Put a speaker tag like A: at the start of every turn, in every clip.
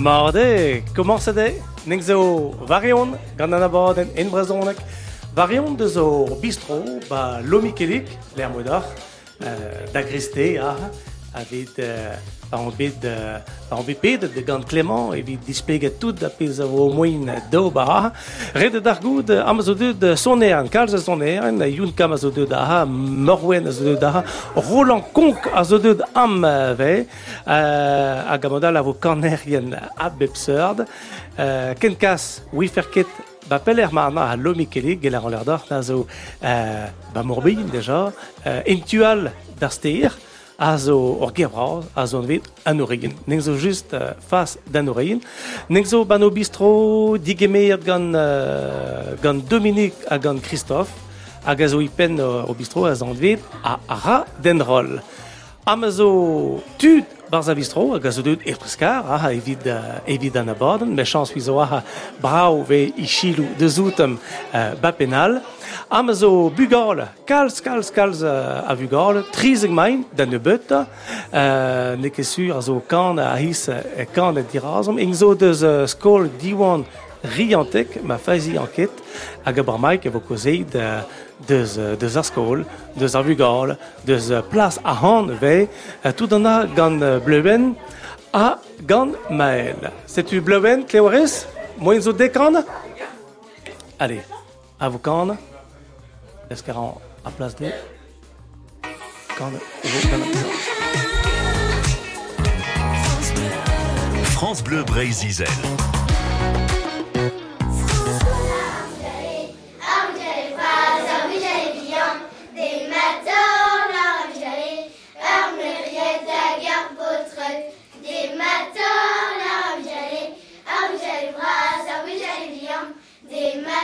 A: Marde, ça dit? zo varion, gant an en en brazonek, varion de zo bistro, ba lomikelik, l'er modar, euh, da ah, avid... Euh, on bid uh, on bid de gant Clément et vid displeget tout da pez o moin do ba red dar good amazo de sonéan kalz sonéan yun kam da morwen azo da Roland Conk azo de am ve uh, a gamodal avo kanerien ab absurd uh, ken kas wi ferket ba peler marna a lomi kelig gelar an l'erdor na zo uh, ba morbin steir azo or gebra azo vet an origin just uh, fas d'an origin bano bistro digemeet gant uh, a Christophe. A zo ipen uh, o bistro a a ra den rol am e preskar ah, evit, uh, evit an abaden me chans vi zo a brau ve i chilou de zoutem uh, ba penal Am zo bugale, kalz, kalz, kalz uh, a bugale, trizeg main, da ne beut, uh, ne ket sur a zo kan a his e kan e dirazom, ing zo deus uh, skol diwan riantek, ma fazi hag a bar maik evo kozeit uh, deus, uh, deus ar skol, deus ar bugale, deus uh, plas a han ve, uh, tout an a gant uh, bleuven, a gant mael. Setu bleuven, kleoarez? Moin zo dekan? Allez, a vous kan? Escaron à place de quand
B: France Bleu Brésil.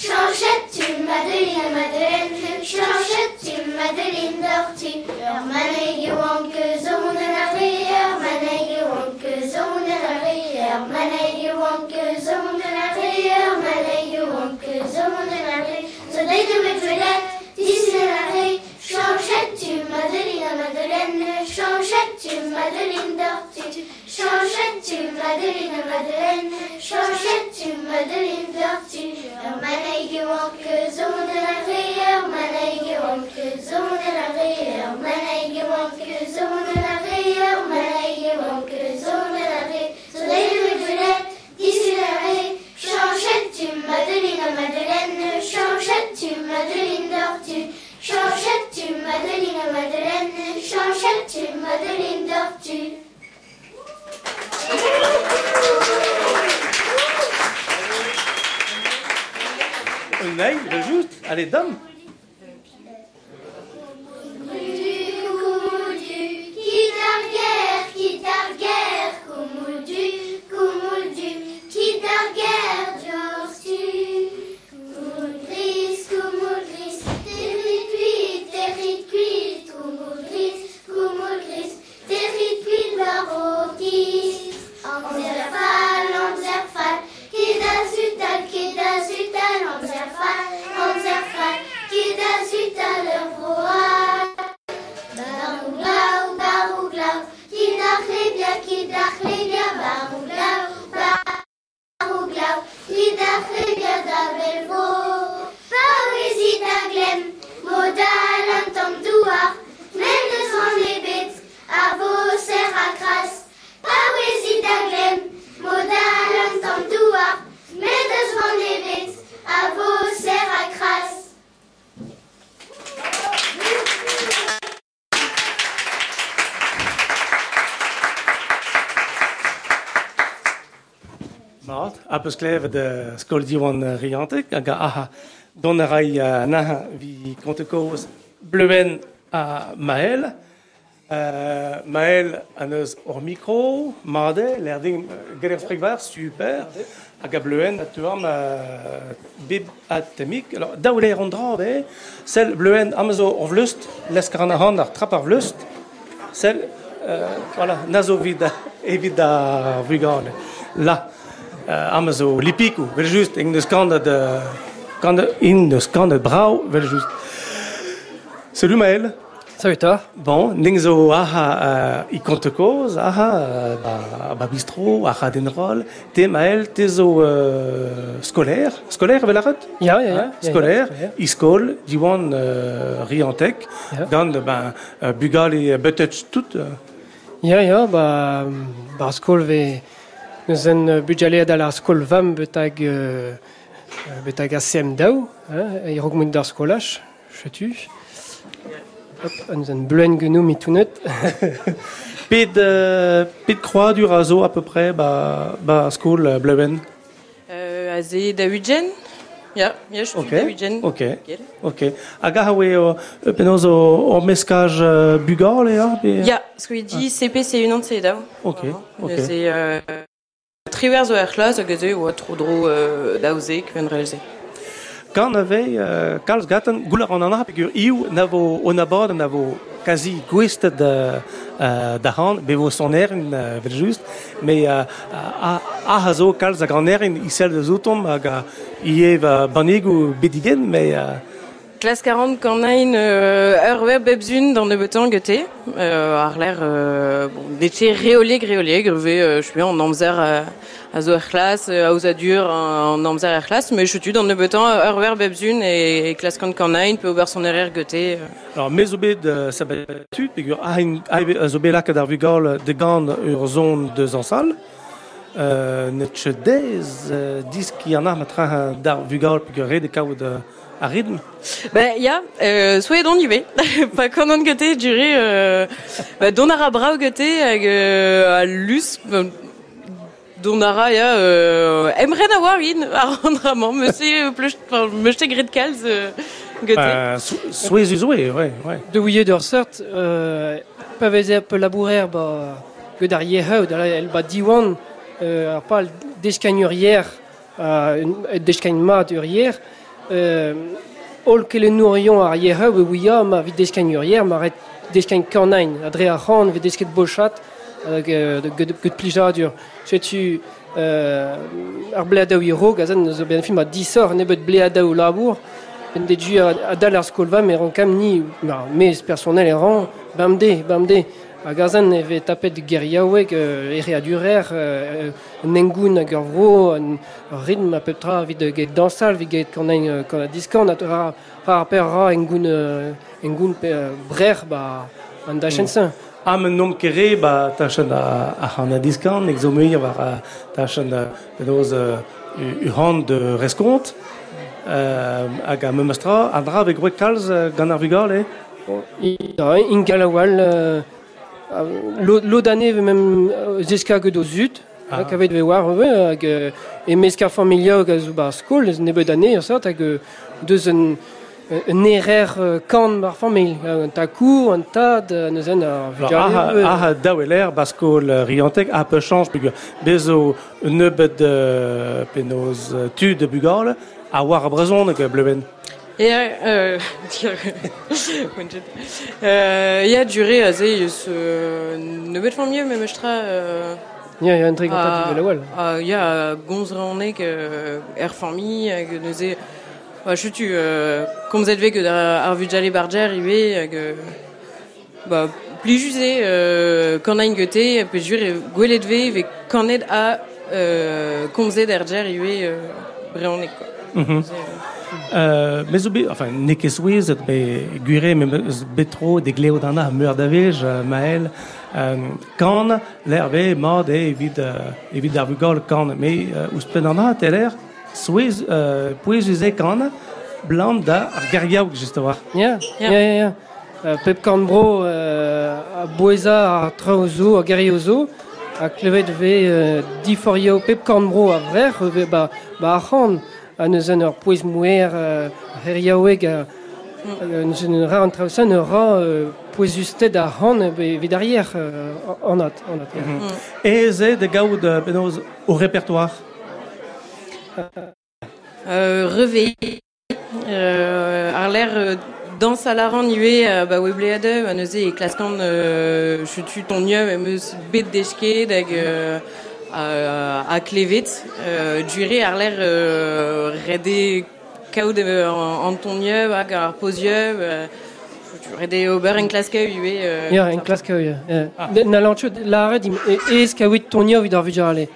C: zomunari, manayyo anke zomunari, manayyo anke zomunari, manayyo anke zomunari. Soleil de Madeleine, d'ici la Chanchette, tu Madeleine, Madeleine, chanchette, tu Madeleine, dors-tu Chanchette, tu Madeleine, Madeleine, chanchette, tu Madeleine, dors-tu Manayyo anke zomunari, manayyo anke zomunari, manayyo zomunari. Soleil de Madeleine, d'ici la Chanchette, tu Madeleine, Madeleine, chanchette, tu Madeleine, dors-tu Chanchette, tu Madeleine, Madeleine, chanchette, tu Madeleine, dors-tu Manayyo anke zomunari, manayyo anke zomunari, manayyo anke zomunari, manayyo anke zomunari. Soleil de Madeleine, d'ici la Chanchette, tu Madeleine, Madeleine, chanchette, tu Madeleine, dors-tu Tu Madeleine, Madeleine, tu Madeleine, dors-tu
A: Un naï, juste, allez, dame Kleve de skol diwan riantek, hag a don a rai naha vi bleuen a Mael, Euh, Maël an eus ur micro, made, l'air din gerer super. Hag a bleuen, a tuam uh, bib at temik. Alors, daou l'air an dra, be, sel bleuen am zo ur vlust, lesk an a ar trap ar vlust, sel, euh, voilà, nazo vid, evit da vugale. La, uh, am zo lipikou, vel just, ing deus kandet, uh, kandet, in deus kandet brau, vel just. Salut Maël.
D: Salut toi.
A: Bon, ning zo aha uh, i kontekoz, aha uh, ba, ba bistro, aha den rol, te mael, te zo uh, skolaire, skolaire vel arret?
D: Ja, ja, ja. Ja.
A: i skol, diwan riantek, gant ben, bugal e betet tout.
D: Ja, ja, ba, ba skol ve neus en uh, budjale da la skol vam betag, uh, uh, betag a sem daou, hein, e rog mout d'ar skolach, chetu. Hop, an en bleuen genou mitounet.
A: ped, uh, ped croix du raso à peu près, ba, ba skol uh, bleven.
E: Euh, a ze da Ugen Ya, ya, je suis
A: Ok,
E: da Ugen.
A: ok. Ok. Hag aha we o, uh, penoz o, o meskaj uh, bugal e ar? be-
E: Ya, ce qu'il dit, CP, c'est une entière.
A: Ok, ok.
E: C'est euh, Triwer zo er c'hlas a eze oa tro dro euh, daouze kven relze.
A: Kan ave euh, kalz gaten goular an anar pegur iou na vo on abord na vo quasi gwist da euh, da han be vo son er in euh, just mais euh, a a hazo kalz a grand er isel de zoutom hag ie va banigo bedigen mais euh,
E: Classe 40, quand on a une euh, heure web bebzun dans le beton gueté, euh, ar l'air, euh, bon, d'été réolé, gréolé, grevé, euh, je suis en namzer à, à zo euh, à osadur, en namzer erchlas, mais je suis dans le beton, heure web bebzun et, et classe 40 quand on a une, peut ober son erreur gueté. euh.
A: alors mes obed euh, sabatut pegur a hin a zo belak ar vugol de gant ur zone de zansal euh, net chedez euh, dis ki an ar matra dar vugol pegur red e kaout euh, a rythme
E: Ben, euh, soyez donc yvé. Pas qu'on en gueté, duré, euh, bah, donara brau euh, à lus, euh, donara, ya, euh, aimerait avoir une, à rendre amant, monsieur, plus, enfin, monsieur grid calz, euh.
A: Euh, uzoe, ouais, ouais.
D: De ouie d'ur sort, euh, pa veze ap labourer ba gant ar yehaou, da la el ba diwan, euh, deskañ ur yer, euh, mat ur yer, euh, le nourion ar yehaou e ouia ma ur yer, ma ret deskañ kanain, a dre ar c'han vet desket bochat, hag euh, de gant gant plijadur. Setu, euh, ar bleadaou i rog, a zan zo ben film a disor, nebet bleadaou labour, ben me ran kam ni ma mes personnel e ran bamde bamde A garzan e vez tapet geriaoueg euh, ere adurer euh, nengoun hag ur vro, an ritm a tra vid get dansal, vid get kan uh, kan a diskan, a ra, ra per ra engoun, euh, engoun pe, euh, brer ba an da chensen. Mm.
A: Am un nom kere, ba tachan a, a c'han a diskan, nek zo meuir war tachan a pedoz uh, de reskont, euh, hag a memastra, a dra vek gwek kalz gant ar vugal, e? Eh?
D: Bon. Da, in galawal... lo L'eau d'année, même jusqu'à que do zut,
A: ah.
D: kavet ve war ve hag e meska familia hag zo bar skol ez nebet da neer sat hag deus un un erer kan bar famil un ta kour un tad neuzen ar
A: vugare ah da weler bar skol riantek a peu change bug bezo de penoz tu de bugal a war brezon hag bleben
E: Et, euh, euh, ya, duré, a ze, yus, euh, ne bet mieux, mais je euh,
D: ya ya un trik an tad galawal
E: ah, ya, gonz renek, euh, er famille, hag neuze, bah, je tu, euh, comme vous êtes que ar vujale barger, ive, hag, pli jusé, quand a une gueté, peut jure, gwelet ve, ve kanet a, erger, ive, euh, breonek, quoi. Euh,
A: Euh, mais obe, enfin, nek ez ouez, et be betro uh, euh, kan, l'air ve, mod, e, evit, uh, evit ar vugol kan, uh, uh, blant da ar gariaouk, just a war.
D: ya
E: Ya.
D: ya ya ya Euh, pep bro euh, a boeza a a gari o zo a klevet ve euh, diforio pep bro a vrer ve ba ba a c'han a neus an ur pouez mouer euh, heriaoueg a Euh, Nous une rare entre ça ne ra euh, poezusted a euh, not. En not.
A: Mm. Et c'est de gaud euh, benoz au répertoire?
E: Euh, Reveil. Euh, ar l'air euh, dans à la ran iwe euh, ba webleade ba neuze e klaskan euh, chutu ton nieu e meus bet dechke dag euh, à, à Clévet euh, duré ar l'air euh, rede kaout euh, hag ar posieu euh, rede ober en klaske iwe euh,
D: Ja, en ja. ja. Na lancho la red e es kawit tonio vid ar vijale.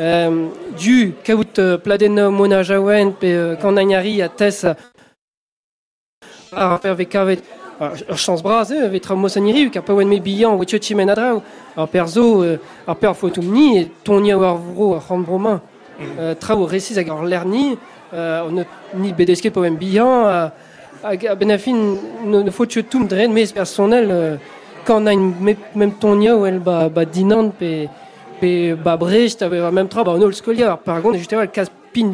D: Euh, du uh, pladen mona jawen pe uh, kandagnari a tes uh, ar per ve kavet ar ar chans braz e ve tra mosaniri ka pa wen me bihan o tio timen a draou ar per zo ar per fotoum ni e tonio ar vro ar lerni uh, on ni bedeske pa wen bihan hag a benafin ne, faut tio toum dren a une même tonio elle ba pe pe ba brecht même tra ba on ol skoliar par le cas pin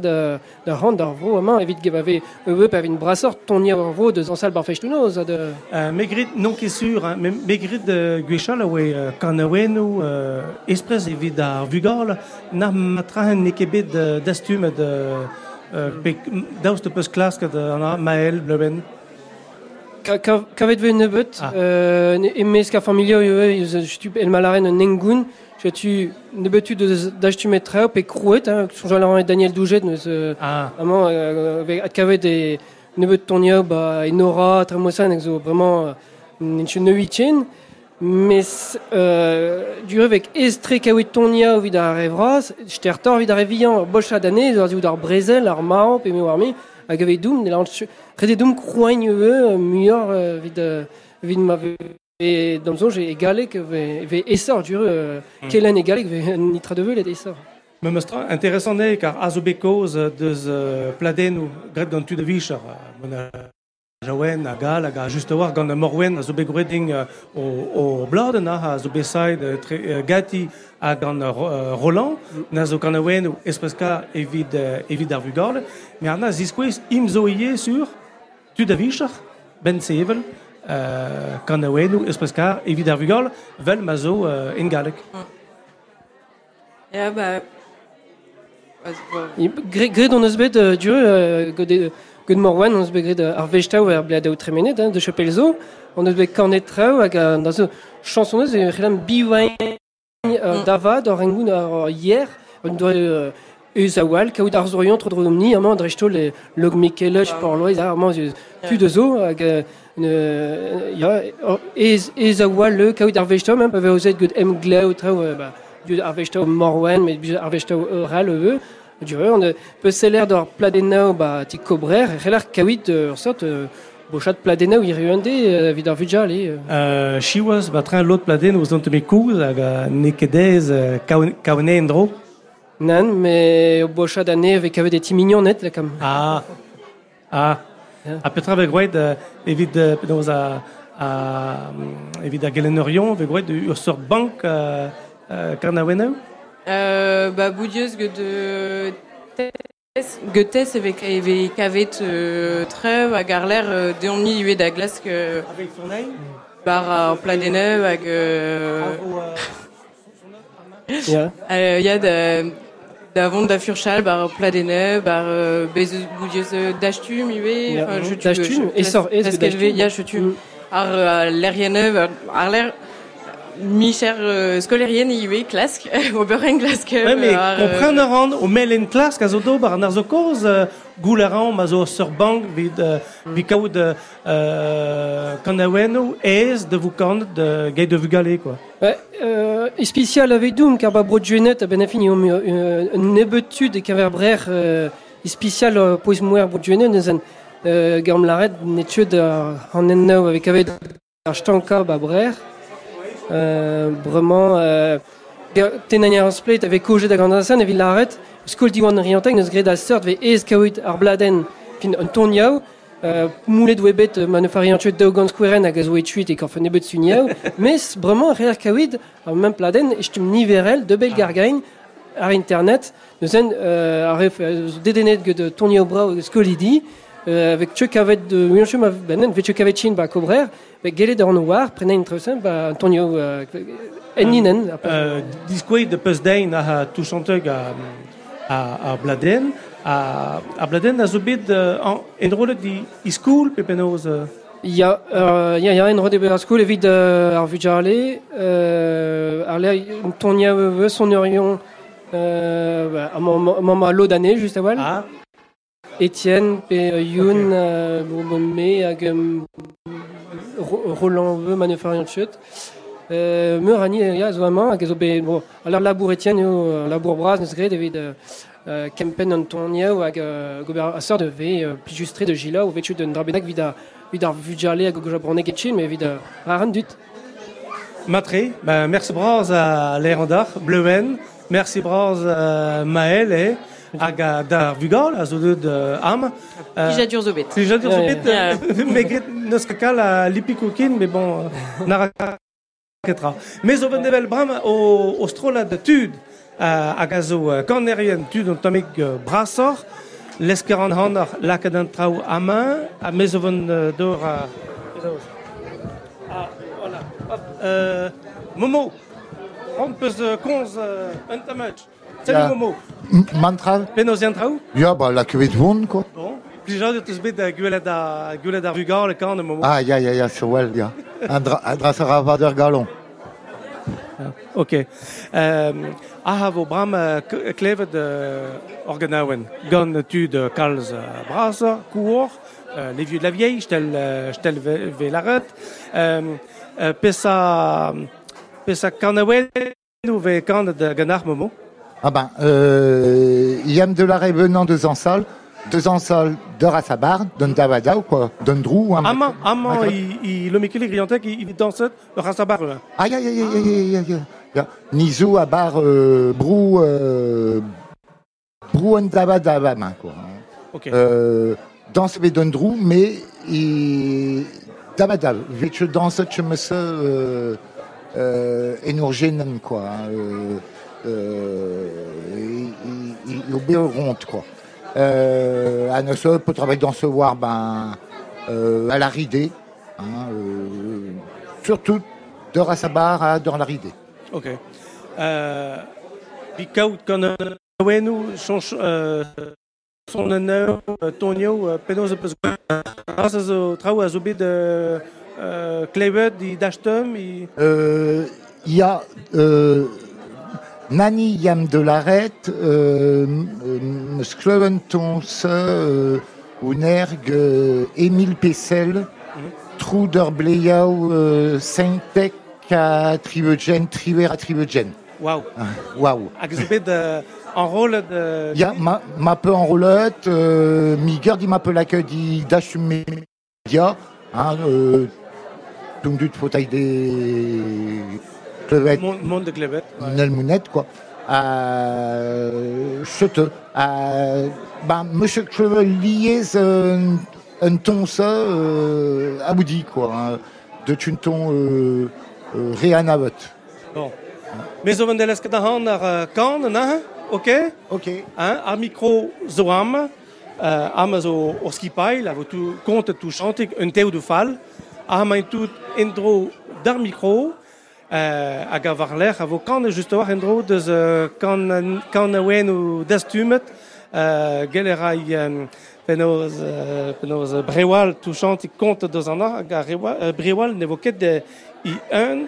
D: de de rand ar vro main evit ge ave eve pa une brasseur tonio ar vro de zansal bar fechtunoz de
A: Euh, Megrid, non qui sûr, hein, mais Megrid de Guéchal, ouais, euh, euh, et Vida Vugal, n'a matra nekebet de d'astum de euh, pe- daus de pus classe que de Maël Bleben.
D: Kavet ve nebet
A: Ah.
D: euh, e mes ka familio eve je tu el malaren en nengun je tu nebetu de d'achtu metra pe crouet hein son Jean et Daniel Douget euh,
A: Ah,
D: Vraiment, euh, avec kavet des neveux de Tonia, bah, et Nora, Tremosan, exo, vraiment, euh, une chune huitième. Mais, euh, du avec Estre kavet Tonia, vid ar revras, j'étais retard vid ar revian, bolcha d'année, dans vid ar Brezel, ar Mao, pe me warmi, hag ave doum, ne lan, rede doum vid ma, et dans le son, j'ai égalé que ve, ve essor, du euh, Kellen égalé que ve nitra de veu, les essor.
A: me mostra intéressant ne, car uh, pladen ou gret gant tu de vichar, mona Jawen, a gal, hag a just war gant a morwen a zo begreding uh, o, o bladen, a zo besaid tre, uh, gati a gant Ro- Roland, na zo gant a wen ou espreska evit, uh, evit ar vugal, me ar na ziskwez im zo ie sur tu de vichar, ben sevel, uh, gant a wen evit ar vugal, vel ma zo en galek.
E: ja ba
D: gred on eus bet dure gode eus bet gred uh, ar ar o tremenet hein, de chapelzo on eus bet kanet trao hag uh, da zo chansonneuse e relam biwain davad ar engoun ar hier. Doit uh, eus a wal kaout ar zorion tro amant le log mikelech por loez ar amant eus tu de zo hag ne, ya or, ez, ez a wal le kaout ar même em glao trao ba, du ar vechtaou morwen met du ar vechtaou oral eux peut seller d'or pladenao ba ti cobrer relar kawit ur sort euh, bochat ruende euh, vid ar vujal e
A: Chiwas train pladen aux ont hag a nekedez
D: nan mais bochat d'année avec des ti mignon net là comme
A: Ah. Ah.
D: Ja.
A: A petra evit uh, penaos a a um, evit a gelenorion ve gwaed ur sort bank uh, uh, karnawenao.
E: Euh, bah, Boudieuse, que de Goethes avec avec kavet euh, à Garler euh, de omni lui da glace que
A: Avec son name
E: bar à Pladeneuve avec euh,
D: ya
E: euh, y a de d'avant da Furchal bar Pladeneuve bar euh, Bez Boudieuse d'Achtum lui
D: Ja,
E: enfin je
D: d'Achtum, et sort- et
E: parce
D: de
E: qu'elle
D: d'Achtum.
E: y a je tu ar l'airieneuve ar l'air mi cher euh, au glace que
A: Ouais, mais
E: euh,
A: comprendre ran o mel en classe ka zo do bar an arzo koz uh, gouleran ma zo sur bank vid uh, kaout uh, uh, ez de vous kant de gay de vugale quoi.
D: ouais, euh, spécial avec doum car ba a ben fini o euh, nebetud e kaver brer euh, spécial euh, pois moer euh, gam laret netud an ennao avec ba brer euh, vraiment euh, tenanier an split avec kojet da gandasan e villaret skol diwan rianteg neus gred a sort ve ez kaout ar bladen fin un toniao euh, moulet webet euh, ma ne fari an tuet daou gant squaren hag a zo etuit e karfen ebet suniao mais vraiment reer kaout ar même pladen e stum niverel de bel gargain ar internet neuzen euh, ar euh, dedenet gant toniao brao skolidi euh, euh, avec Chuck Avet de Mionshu Mavbanen, ve Chuck Avetin, ba Cobrer, de bah, Antonio euh, Enninen.
A: Disque de a tout Bladen, a Bladen a en drôle di iskoul pepenoz.
D: Ya, ya, ya, en rode bera skoul veut son orion, euh, bah, à l'eau d'année, juste
A: avant.
D: Étienne, pe euh, Youn, euh, Bourbommé, hag Ro- Roland Veu, manufariant chut. Euh, meur ani, ya, zo amañ, hag zo be, bon, alors labour Étienne, yo, euh, labour braz, neus gret, evit euh, kempen an tonia, hag euh, gober a sort de ve, euh, plijustre de gila, ou vetu d'un drabenak vid a, vid ar vujale hag goja brone getchin, mais vid a, ran dut.
A: Matre, ben, merci braz a l'erandar, Bleuen, merci braz a Maël e, aga vugal, a zo deud am.
E: Plijadur euh, zo bet.
D: Plijadur
A: zo bet, euh, megret neus kakal a lipikoukin, mais bon, euh, nara ketra. Mais zo vendevel bram o, o strola da tud, aga zo kanerien tud on tamek brasor, l'esperan hanor lakad an trao a main, a mezo ven dor a... Ah, voilà. Momo, on peut se 11 un
F: tamatch. Sabi
A: Mantra? Penosian trau?
F: Ja, ba, la kuvet vont, quoi.
A: Bon. Plijañ eus bet da gwelet da, gwelet da rugar le kan momo.
F: Ah, ya, ya, ya, so well, ya. Andra, andra sara va galon.
A: Ah, ok. Euh, um, a ha vo bram uh, klevet uh, organawen. Gant tu de kalz uh, bras, kouor, euh, les vieux de la vieille, j'tel euh, j'tel velaret, euh, euh, pesa pesa kanawel ou ve kan de ganar momo.
F: Ah ben, euh, Yann Delaray venant de Zansal, de Zansal, de Rassabar, de davada ou quoi
A: De Ndrou ou Aman, Aman, ah, le il est
F: dans cette Rassabar là. Aïe, aïe, aïe, aïe, aïe, aïe. Nizou, Abar, euh, Brou, euh, Brou Ndavada, quoi.
A: Ok.
F: Euh, dans ce mais il. Dabadal, je danse, je me sais, euh, euh, quoi. Hein, ils, obéiront compte, quoi. Euh, à Nossol, pour travailler dans ce voir, ben, euh, à la ridée, hein, euh, surtout de Rassabar à dans la ridée.
A: Ok. Bikaout Konawenu, son honneur, Tonio, Penos de grâce au travail à Zubid Kleibet,
F: d'Ashtum. Il y a. Euh, Nani Yam de l'arête, euh, euh, euh, Unerg, euh, Émile Pessel, Truder Bleiau, euh, Saint-Tech à Trivegen, Triver à Trivegen.
A: waouh
F: Waouh!
A: en rôle de
F: Il y a ma, peu en roulotte, euh, mi gardi ma peu la queue di d'achum média, hein, euh, donc du fauteuil des Clevet.
A: Monde de
F: Clevet. Une quoi. Euh, euh, ben, Monsieur Clevet un, un ton ça euh, aboudi, quoi. Hein. De tunton euh, euh, réanavot.
A: Bon. Mais au à Cannes, non Ok?
F: Ok.
A: Hein, à micro Zoam, euh, Amazo là, vous compte tout chanter, un théo de fal, à intro d'un micro, euh, à gavar l'air, à vos cannes, juste voir, Andrew, de ce canne, canne, ou d'astumet, euh, galerai, euh, penos, euh, touchant, il compte dans un an, euh, briwal, n'évoquait de i un,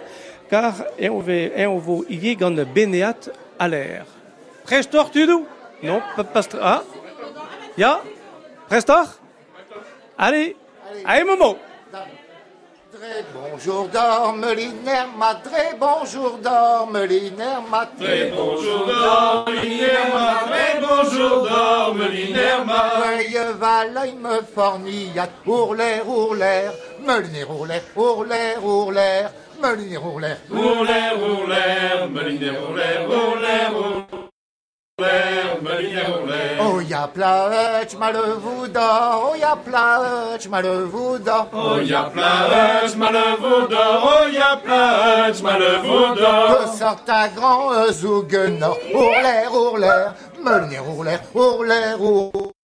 A: car, on veut, et on veut, il y a benéat à l'air. Prestor, tu dis? Non, pas, ah? Ya? Prestor? Allez! Allez, un
F: moment! Bonjour d'Ormeliner, ma très bonjour d'Ormeliner, ma très
G: Bonjour d'Ormeliner, ma très bonjour d'Ormeliner, ma
F: Veuille valaille me fornillate, ourler, ourler, Meliner, ourler, ourler, ourler, Meliner, ourler.
G: Rouler, rouler, Meliner, rouler, rouler, rouler,
F: Oh ja plać male wuda, oh ja plać male wuda.
G: Oh ja plać male wuda, oh ja plać male wuda.
F: Que sort ta grand euh, zouguenor, ourler, ourler, meunier ourler, ourler, ourler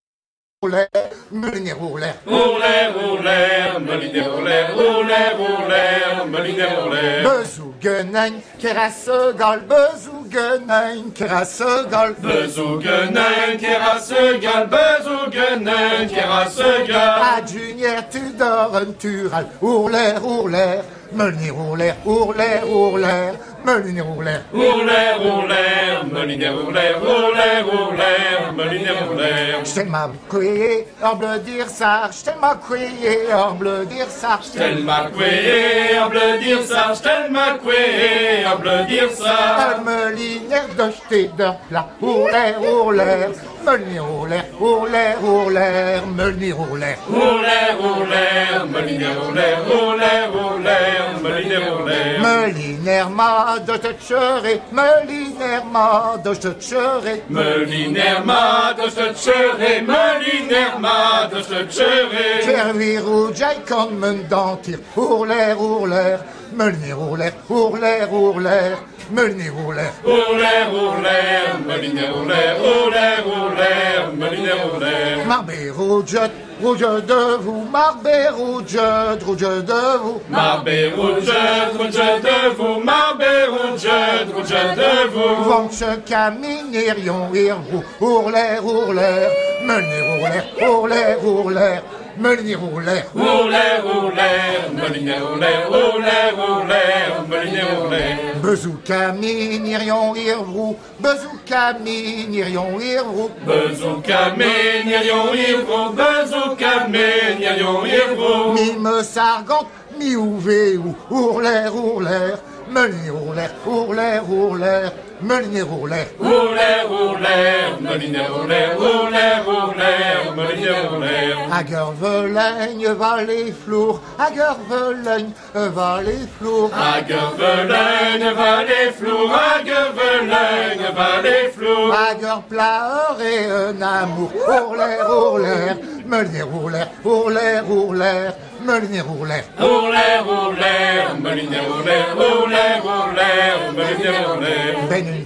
F: roulaire, meunier roulaire.
G: Roulaire, roulaire, meunier roulaire, roulaire, roulaire, meunier roulaire.
F: Bezougenein, kerasegal, bezougenein, kerasegal.
G: Bezougenen, kerasegal, bezougenen, kerasegal.
F: Adjunière, tu dors un tural, ourlaire, ourlaire, meunier roulaire, ourlaire, ourlaire, meunier roulaire.
G: Roulaire, roulaire, meunier roulaire, roulaire, roulaire, meunier roulaire.
F: J't'aime ma couillé, hors bleu dire ça, j't'aime ma couillé, hors bleu dire ça,
G: Stel ma coué, en bleu dire ça, stel ma coué, en bleu dire ça.
F: Un melinaire de jeter d'un plat, ourlaire, ourlaire, meunier roulaire, ourlaire, ourlaire, meunier roulaire.
G: Roulaire, roulaire, meunier roulaire, roulaire, roulaire, meunier roulaire.
F: Melinaire ma de te tuerai, melinaire ma de te tuerai.
G: Melinaire ma de tuerai, melinaire ma de se tuerai.
F: Faire rouge, comme me dentir, ourlaire, ourlaire, meunier roulaire, ourlaire, ourlaire, meunier roulaire.
G: Roulaire, roulaire, melinaire roulaire, roulaire, roulaire, melinaire roulaire.
F: Marbé rouge, rouge de vous, marbé rouge, rouge de vous.
G: Marbé rouge, rouge de vous, marbé rouge, rouge de vous.
F: Vanche caminerion et vous, ourlaire, ourlaire, meunier roulaire, ourlaire, ourlaire, meunier roulaire.
G: Roulaire, roulaire, melinaire roulaire, roulaire, roulaire, melinaire roulaire.
F: Bezouka minirion irvrou, bezouka minirion irvrou.
G: Bezouka ménierion ivro, bezouka ménierion ivro.
F: Mi me sargante, mi ouvé ou, ourlaire, ourlaire, roulaire, ourlaire, ourlaire, meunier roulaire.
G: Roulaire, roulaire, melinaire roulaire, roulaire, roulaire, melinaire roulaire.
F: Agueur velaigne va les flours, agueur velaigne va les flours.
G: À Guevelaine va les flours, à Guevelaine va les flours.
F: Agueur pleur et un amour, ourlaire, ourlaire, meunier roulaire, ourlaire, ourlaire, meunier roulaire.
G: Roulaire, roulaire, melinaire roulaire, roulaire, roulaire, melinaire roulaire.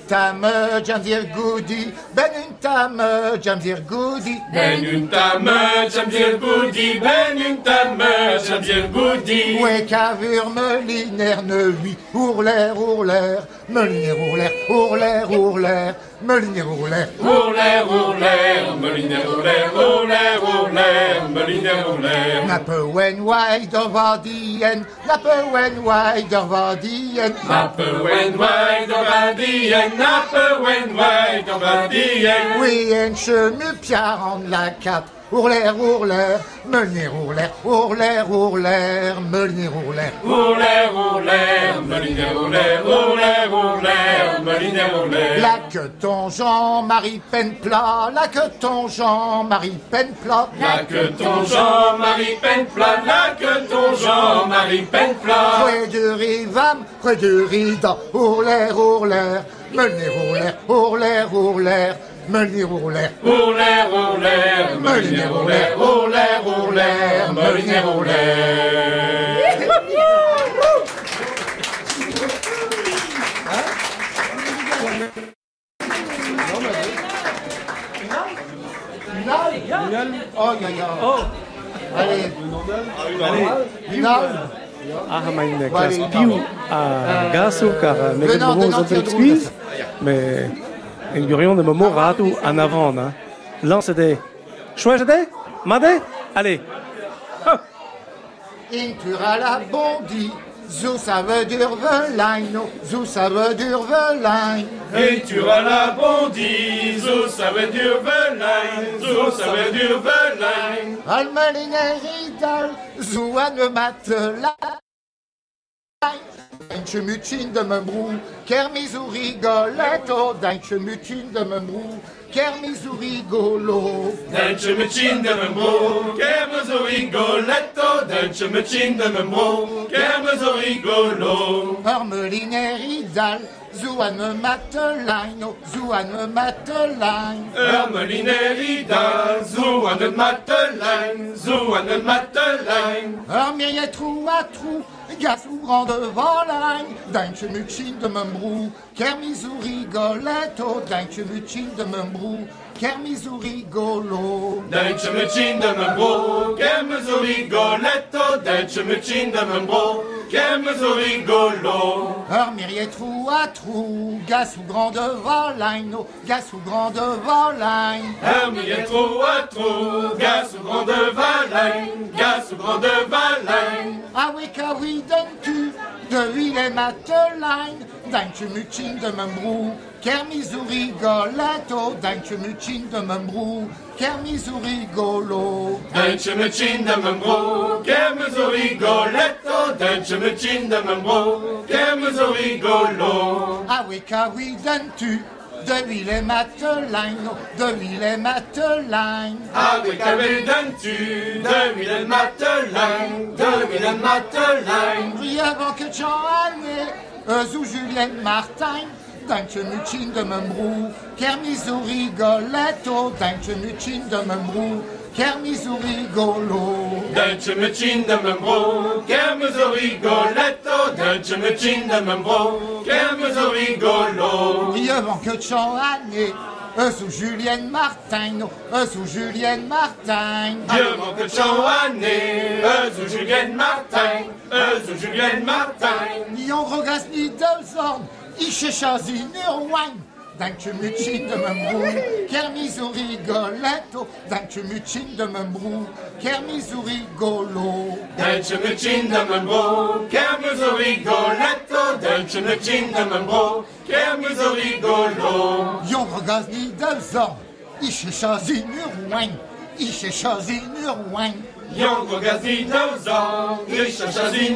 F: Ben j'aime dire goudi, ben j'aime dire goudi.
G: Ben bien le goudi, ben bien le goudi.
F: Ouais, cavure, melinaire, ne lui, ourlaire, ourlaire, meunier roulaire, ourlaire, ourlaire, meunier roulaire.
G: Roulaire, roulaire, melinaire roulaire, roulaire, roulaire, melinaire roulaire.
F: Nappe wen wai der war nappe wen wai der war die en.
G: Nappe wen wai do badien, nappe wen wai do badien.
F: Oui, en chenu piar en la cap, ourlaire, ourlaire, meunier roulaire, ourlaire, ourlaire, meunier roulaire.
G: Roulaire, roulaire, melinaire roulaire, roulaire, roulaire, melinaire roulaire.
F: Là que ton Jean-Marie peine plat, là que ton Jean-Marie peine plat.
G: Là que ton Jean-Marie peine plat, là que ton Jean-Marie peine plat.
F: Près du rivam, près du rida, ourlaire, ourlaire, meunier roulaire, ourlaire, ourlaire, meunier. Roulaire,
G: roulaire, melinaire roulaire, roulaire, roulaire, melinaire roulaire.
F: Oh, ya. Allez, Final.
A: Ah, mein en gurion de mo rato en avant, hein. Lance des. Chouette des? Madé? Allez.
F: Intura la bondi, zou ça veut dire velain, no, zou ça veut dire velain.
G: Et tu as la bondise, oh, ça veut dire velain, oh, ça veut dire velain.
F: Almeline ridal, zou an Daintje mutin de membrou, ou rigoletto, daintje mutin de membrou, ou rigolo.
G: Dance machine de membo, kermes o rigoletto, dance machine de membo, kermes o rigolo.
F: Armeline ridal, zou an matelain, no, zou an matelain.
G: Ermelinérida, zou aan het matelein, zou aan het matelein.
F: Armirier trou à trou, gaz ouvrant devant l'âne, mutin de membrou, kermis ou rigoletto, daintje mutin de membrou, kermizu rigolo.
G: Dance machine de membro, kermezo rigoletto, dance machine de membro, kermezo rigolo.
F: Ur mirier trou à trou, gas ou grande volaille, no, gas ou grande volaille.
G: Hermie trop à trop, gaz ou grande valaille, gaz ou grande valaille.
F: Ah oui, car oui, donne-tu de matelaine, d'un mutin de membrou, kermizu rigoletto, d'un mutin de membrou, kermizu rigolo.
G: Dance machine de membro, kermezo rigoletto, dance machine de membro, kermezo rigolo.
F: Ah oui, car oui, donnes-tu de l'huile et matelaine, no, de l'huile et matelaine.
G: Avec un donnes-tu de Mylène Matelaine, de Mylène Matelaine.
F: Pris avant que Jean année, eux ou Julienne Martin, d'un mutin de membrou, kermizu rigoletto, d'un mutin de membrou, kermizu rigolo.
G: Dance machine de membro, kermezo rigoletto, dance machine de membro, kermezo rigolo.
F: Pris avant que Jean année, eux ou Julienne Martin, eux ou Julienne Martin.
G: Dieu manque Joanné, eux ou Julienne Martin, eux ou Julienne Martin.
F: Ni on regasse ni deux ordres, ich choisi nurwine. D'un mutin de membrou, kermizu rigoletto, d'un mutin de membrou, kermizu rigolo.
G: Dance machine de membro, kermezo rigoletto, dance machine de membro, kermezo rigolo.
F: Yon regasse ni deux ordres, ich choisi nurwine, ich choisi nurwine.
G: Jongo gazi dozan, ich choisi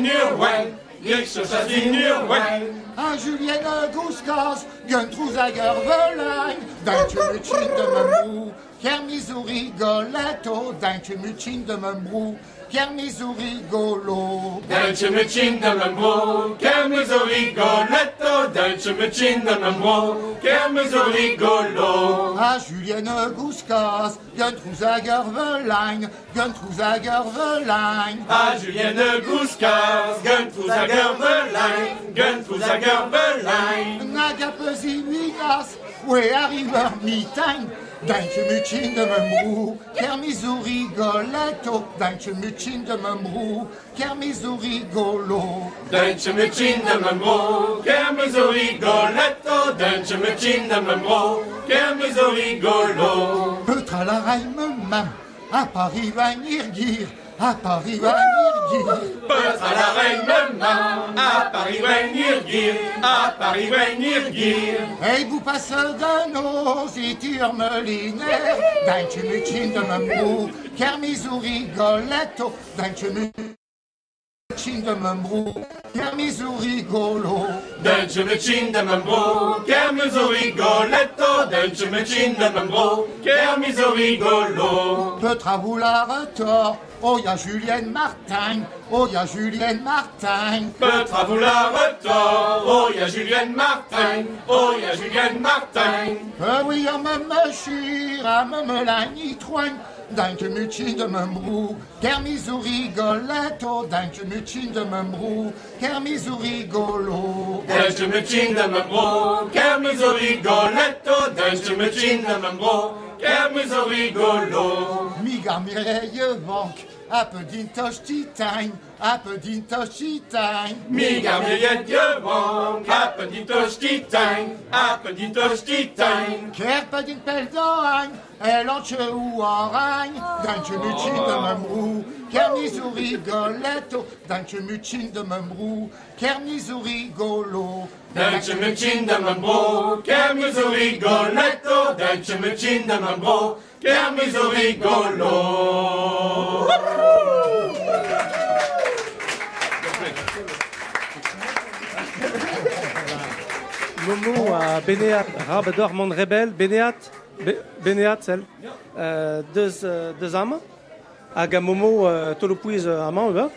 G: Nurwen, ich choisi Nurwen.
F: Un Julienne Gouskas, gun trousager velagne, d'un mutin de membrou, kermizu rigoletto, d'un mutin de membrou, kermizu rigolo.
G: Machine de membro, kermezo rigoletto, machine de membro, kermezo rigolo.
F: Ah, Julienne Gouskas, gun trousager velagne, gun trousager velagne.
G: Ah, Julienne Gouskas, gun à Gerberlein, gun à Gerberlein.
F: Naga pesi winas, we meeting. D'un mutin de membrou, kermizu rigoletto, d'un mutin de membrou, kermizu rigolo.
G: Dance machine de membro, kermezo rigoletto, dance machine de membro, kermezo rigolo.
F: Peut-être la reine mam, à Paris va nirgir, à Paris va nirgir.
G: Peut à la reine maman, à Paris venir gir, à Paris venir gir.
F: Et vous passez de nos iturmelinaires, d'un mutin de membrou, kermizu rigoletto, d'un mutin de membrou, kermizu rigolo.
G: Dance machine de membro, kermezo rigoletto, dance machine de membro, kermezo rigolo.
F: Peut-être à vous la retort, oh y'a Julienne Martin, oh y'a Julienne Martin.
G: Peut à vous la retort, oh y'a Julienne Martin, oh y'a Julienne Martin.
F: Euh, oui, à me chire, à me la nitroigne, d'un mutin de membrou, kermizu rigoletto, d'un mutin de membrou, kermizu rigolo.
G: Dance machine de membro, kermezo rigoletto, dance machine de membro, kermezo rigolo.
F: Miga Mireille Bank, à peu d'intoche titane, à peu d'intoche titane.
G: Miga millet jevang, a petit titan, a petit titan.
F: Ker pas d'une pelle d'oragne, elle en ou oragne, d'un mutin de membrou, kermizu rigoletto, d'un mutin de membrou, kermizu rigolo.
G: Dance machine de membro, kermizo rigoletto, dance machine de rigolo.
A: Momo à Bénéat, Rabador Monde Rebel, Bénéat, Bé- Bénéat, celle. Euh, deux, euh, deux âmes. Aga Momo, euh, Tolopuiz Amant, là.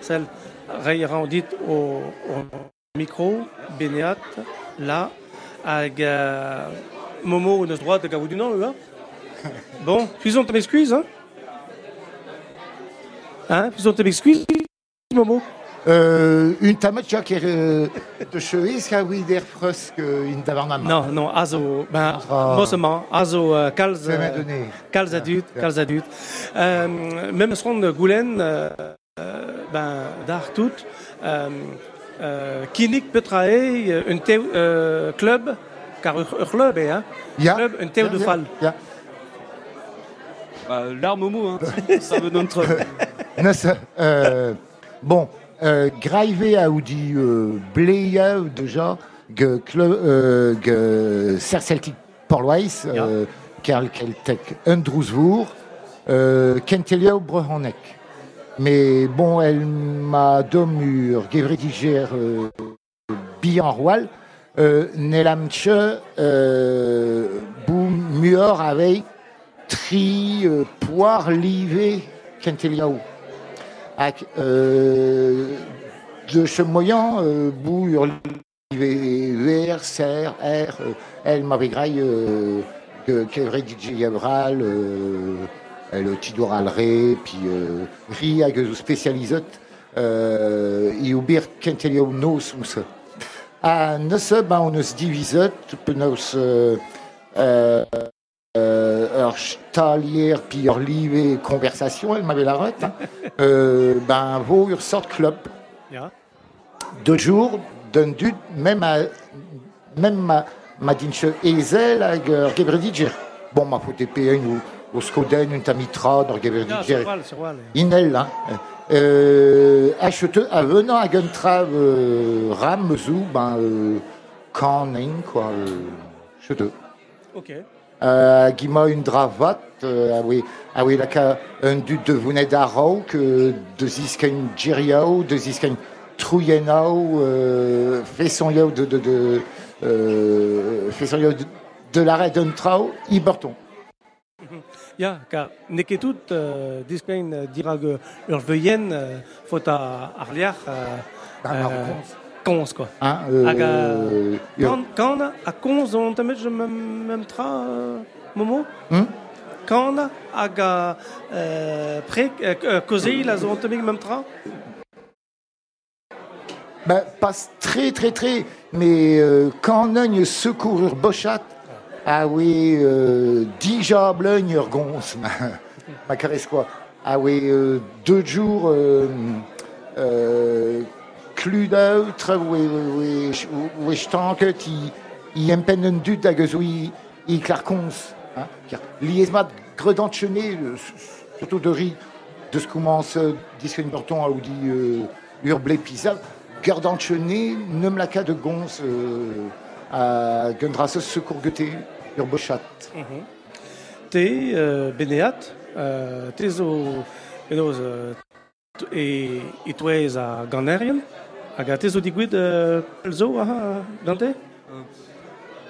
A: Celle. Ray rendit au, micro, Bénéat, là. Aga Momo, de droite de Nord, là. Bon, puis on te m'excuse, hein. Hein, puis on te m'excuse, Momo.
F: Euh, une qui est euh, de cheveux, a oui der frusk in davernam.
A: Non, non, also, ben,
F: Ah.
A: mosement, euh, euh,
F: me donner.
A: kalz adut,
F: Ja.
A: kalz adut. Euh, même son de Goulen, euh, euh, ben, dar tout, euh, euh, kinik petrae, euh, un euh, club, car ur, ur club, hein, club, un de fall.
H: Bah, L'art Momo, hein. ça veut notre.
F: Nas, euh, bon, euh, graive a ou dit euh, bleia déjà club euh, Ser Celtic Porlois euh, kel keltek Undrusvour euh, Kentelia Brehonek. Mais bon, elle m'a domur gevrediger euh, bihan roal euh, nelamche euh, bou muor avec tri euh, poire livé Kenteliao. Ak, euh, de ce moyen, euh, bou livé vert, serre, R, euh, elle m'avait graille euh, que qu'evre DJ Gabral, le Tidoral Ré, puis euh, Ri hag eus spécialisot, euh, i oubir Kenteliao nos ou ça. A neuze, ben, on eus divizot, penaos euh, euh, euh, ur stalier puis ur live conversation, elle m'avait la rete, hein. euh, ben, ur sort club.
A: Ja.
F: Deux jours, d'un dut, même à, même ma, ma dinche ezel hag ur gebrediger. Bon, ma faute épée, ou, au Skoden, une tamitra, dans
A: Ja,
F: gebrediger. Inel, hein. Euh, acheteux, à venant à Guntrav, euh, ram, zou, ben, euh, canin, quoi, euh, cheteux.
A: Ok.
F: Euh, Guima une dravat, euh, ah oui, ah oui, qu'a un dut de Vounet d'Arau, que de Zisken Giriao, de Zisken Trouyenao, euh, fait son yao de, de, de, euh, fait son yao de, de l'arrêt d'un trao, Iberton.
A: Ja, car neket tout euh, dispein euh, dirag ur veien euh, à Arliar euh,
F: Ah,
A: euh.
F: Hein, euh, euh,
A: Quand, quand a cons on te met je même tra euh, Momo
F: Hmm?
A: Quand a euh, pré euh, euh, causé la zone te met même tra
F: Ben, passe très, très, très. Mais euh, quand on secours bochat, ah oui, euh, déjà blogne gons, ma, ma caresse quoi. Ah oui, euh, deux jours, euh, euh, clu d'autre, oui, oui, oui, oui, je que il, il empen un dut da geus oui, il clarcons, hein, liesmat gredanchené, surtout de riz, de ce commence disque Burton a ou dit euh, urblé pisa, gardanchené, nem la cas de gons euh, à Gundrasse secours gueté, urbochat.
A: Te euh, beneat euh, te zo enoz euh, t- e e touez a Ganerian hag a te zo digouid euh, zo a gante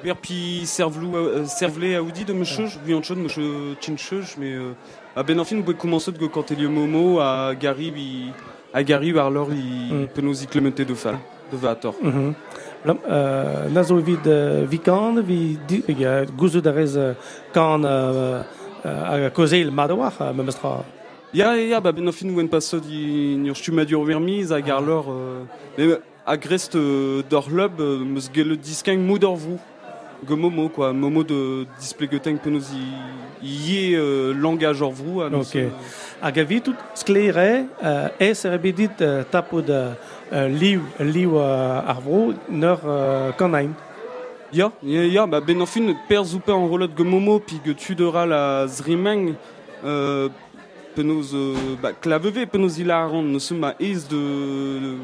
H: Berpi servlou, euh, servlé Audi de oui en chaude, monsieur Chincheuj, mais euh, à Ben Enfin, vous pouvez commencer de Cantelio Momo à Gary, à Gary, alors il
A: Mm.
H: peut nous y clémenter de fall, de Vator.
A: Mhm. Lam, euh, na zo vid vikan, vi di- vi gouzo da rez euh, kan a kozel madawar, euh, me mestra.
H: Ya, ya, bah Ben Enfin, vous pas ça, il n'y a pas dur vermise, à Garlor, euh, mais à Grest euh, d'Orlob, euh, me sgele disquin moudorvou. Go Momo, quoi, Momo de peut nous y, y est euh, langage orvou. à nous,
A: Ok.
H: euh,
A: Hag a vi tout skleire euh, e ser bedit euh, tapo de euh, liv, liv euh, ar vro neur euh, kanaim.
H: Ya, ya, ya, bah ben enfin, per zouper en relot de Momo, puis que tu dera la Zrimeng, euh, penos, euh, bah, claveve, penos il a nous sommes à aise de,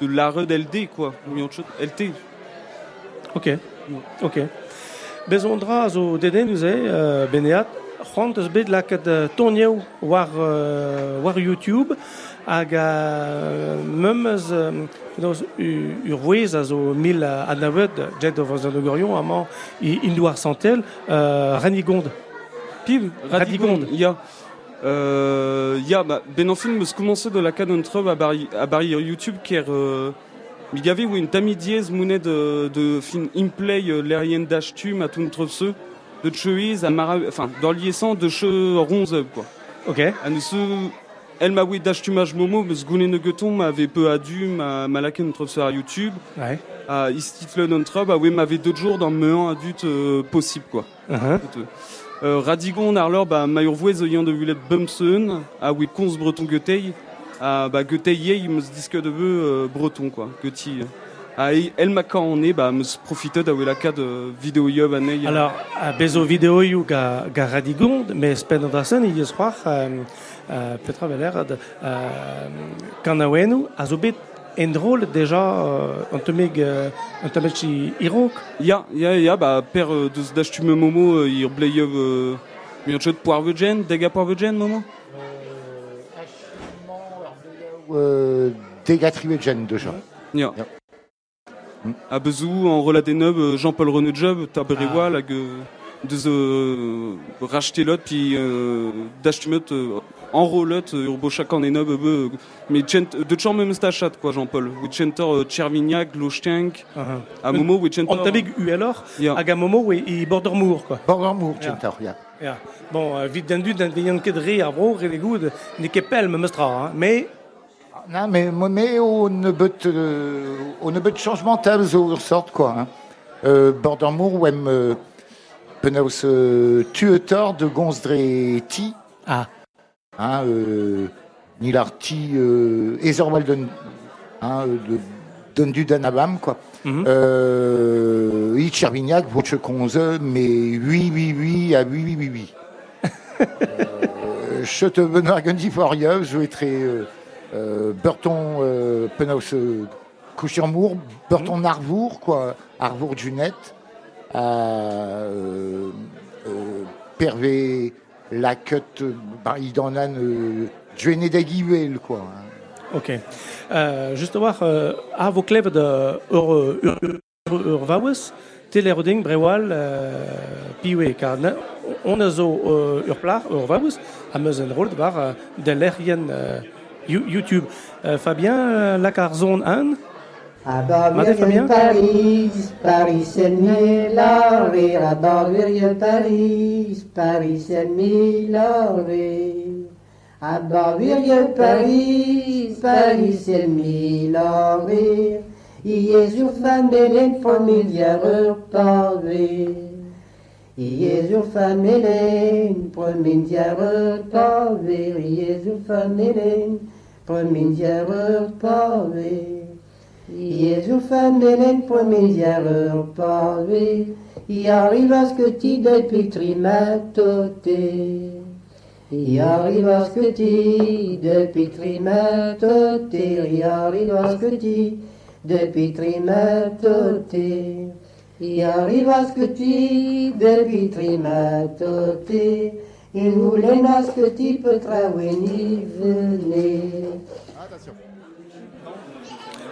H: de l'arre d'LD, quoi, LT.
A: Ok, ok. Bezondra zo deden nous euh, beneat, c'hoant eus bet laket euh, tonioù war, euh, war YouTube, hag a mem eus euh, penaos ur voez a zo mil a anavet jet o vaz an ogorion amañ i indouar santel euh, Ranigonde.
H: Piv,
A: Radigonde.
H: Radigonde, ya. Euh, ya, bah, ben enfin, me commencer de la cadre treuve à barri, à barri YouTube, qui est, euh, il y avait oui, une tami dièse mounet de, de fin implay euh, l'erien d'achtu, ma tout ce, de chemise, à mara, enfin, dans l'ISan de che ronze, quoi.
A: Ok,
H: à ne se elle m'a oui d'achtumage momo, mais ce ne gueton m'avait peu adu, ma malaken trouve sur YouTube.
A: Ouais.
H: À istitle non trub, ah oui, m'avait d'autres jours dans me adulte euh, possible, quoi.
A: Uh-huh.
H: Euh, Radigon, narlor, bah, voué, zoyant de Villette Bumsen, à oui, cons breton guetei, à bah, guetei, il me disque de euh, breton, quoi, guetei. Ah, elle m'a quand on est, bah, me profite de la cas de vidéo yob année.
A: Alors, à bezo vidéo you ga, ga radigon, mais spendasen, il y a soir, euh, euh, Petra Veller, euh, kanawenu, azobet, en drôle déjà, euh, un temeg, euh, un temeg chi irok.
H: Ya, ya, ya, bah, per euh, de d'achtume momo, euh, ir bleiev, euh, mir jeu de poarvegen, dega poarvegen, momo?
F: Euh, Dégatrivé Jen déjà.
H: Ya.
F: Ya.
H: A bezou, en relaté neuf, euh, Jean-Paul René Job, ta berewa, lag, euh, euh, racheter l'autre, puis euh, d'achtumet, euh, en rolot, euh, urbo chacun des neuf, euh, mais tchent, de champ même stachat, quoi, Jean-Paul. Euh, Tchervignac, Lochtenk,
A: Uh-huh.
H: à Momo, oui, tchenter.
A: On temeg u alors, momo, oui, i bordermour, quoi.
F: Center, ja.
A: Ja. Bon, euh, vite d'un du, d'un re ar bro, re goud, ne ket pel me mestra, hein. mais,
F: Non, mais, mais on ne peut euh, on ne peut changement tab zo ur sort quoi. Hein. Euh, Bordermoor ou euh, penaos euh, tuetor de gonzdre ti.
A: Ah.
F: Hein, euh, nilar ti euh, ezorwal don hein, euh, de don du danabam quoi.
A: Mhm.
F: Euh, i Chervignac, voce konze, mais oui, oui, oui, ah oui, oui, oui, oui. euh, je te benoît Gundi je vais très euh, euh, Burton euh, Penaus euh, Couchirmour, Burton Arvour, quoi, Arvour Junette, euh, euh, Pervé, la cut, euh, bah, a euh, d'Aguivel, quoi. hein.
A: ok. Juste voir, euh, a vos clèves de ur, ur, ur, ur, ur vawes, teleruding brewal, piwe, car na, on a zo ur plar, ur vawes, a meus en rold var euh, de You- YouTube. Fabien, la car zone 1,
I: À bord
A: Madame Fabien
I: Paris, Paris c'est rire. À bord Paris, Paris c'est rire. À bord Paris, Paris c'est mille rire. I Jesu familjen familiar pavé. I Jesu familjen familiar pavé. I Jesu familjen familiar pavé. Jesu familjen familiar pavé. I arriva ce que ti depuis trimatoté. I arriva ce que ti depuis trimatoté. I arriva ce que ti depuis trimatoté. I arriva ce que ti depuis trimatoté. Il voulait nas que ti peut travailler venir.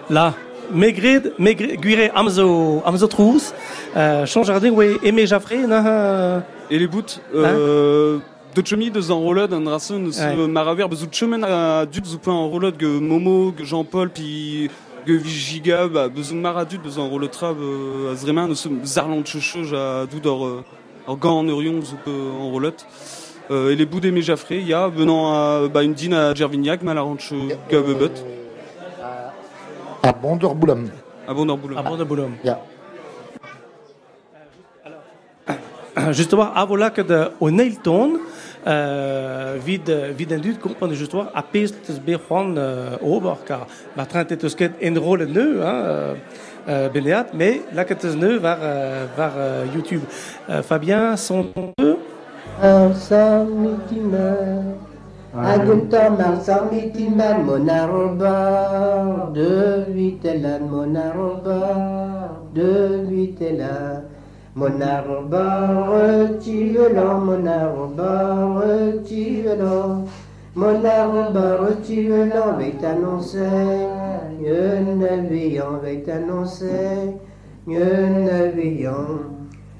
A: là, Megrid, Guire, Amzo, Amzo Trous, euh, oui, Aimé Jaffré, euh,
H: Et les bouts, euh, de chemi de an rasen
A: Ouais.
H: maraver zo en rolad ge Momo, ge Jean-Paul, puis ge Vigiga, bah, bezout mar a dud bezout en rolad trab euh, a zreman eus zarlant tchechoj a dud or, euh, or gant en eurion. Euh, et les bouts d'Aimé Jaffré, il y a venant à, bah, une dîne à Gervignac, à
F: À Bonderboulom.
H: à Bonnerboulon.
A: à Boulogne.
F: Ja.
A: Justement, à voilà que de, au Neilton, euh, vid, vid un dud, comprendre justement, à piste, be Juan, euh, over, car, la train était ce en rôle neu, hein, euh, Benéat, mais la que neu vers, vers euh, YouTube. Fabien, son peu,
I: Un un samitiman, mon arrobar, de vitelan, mon arrobar, de vitelan. Mon arrobar, tu violent, mon arrobar, tu violent. Mon arrobar, tu violent, avec t'annoncer, ne veillant, avec t'annoncer, ne veillant.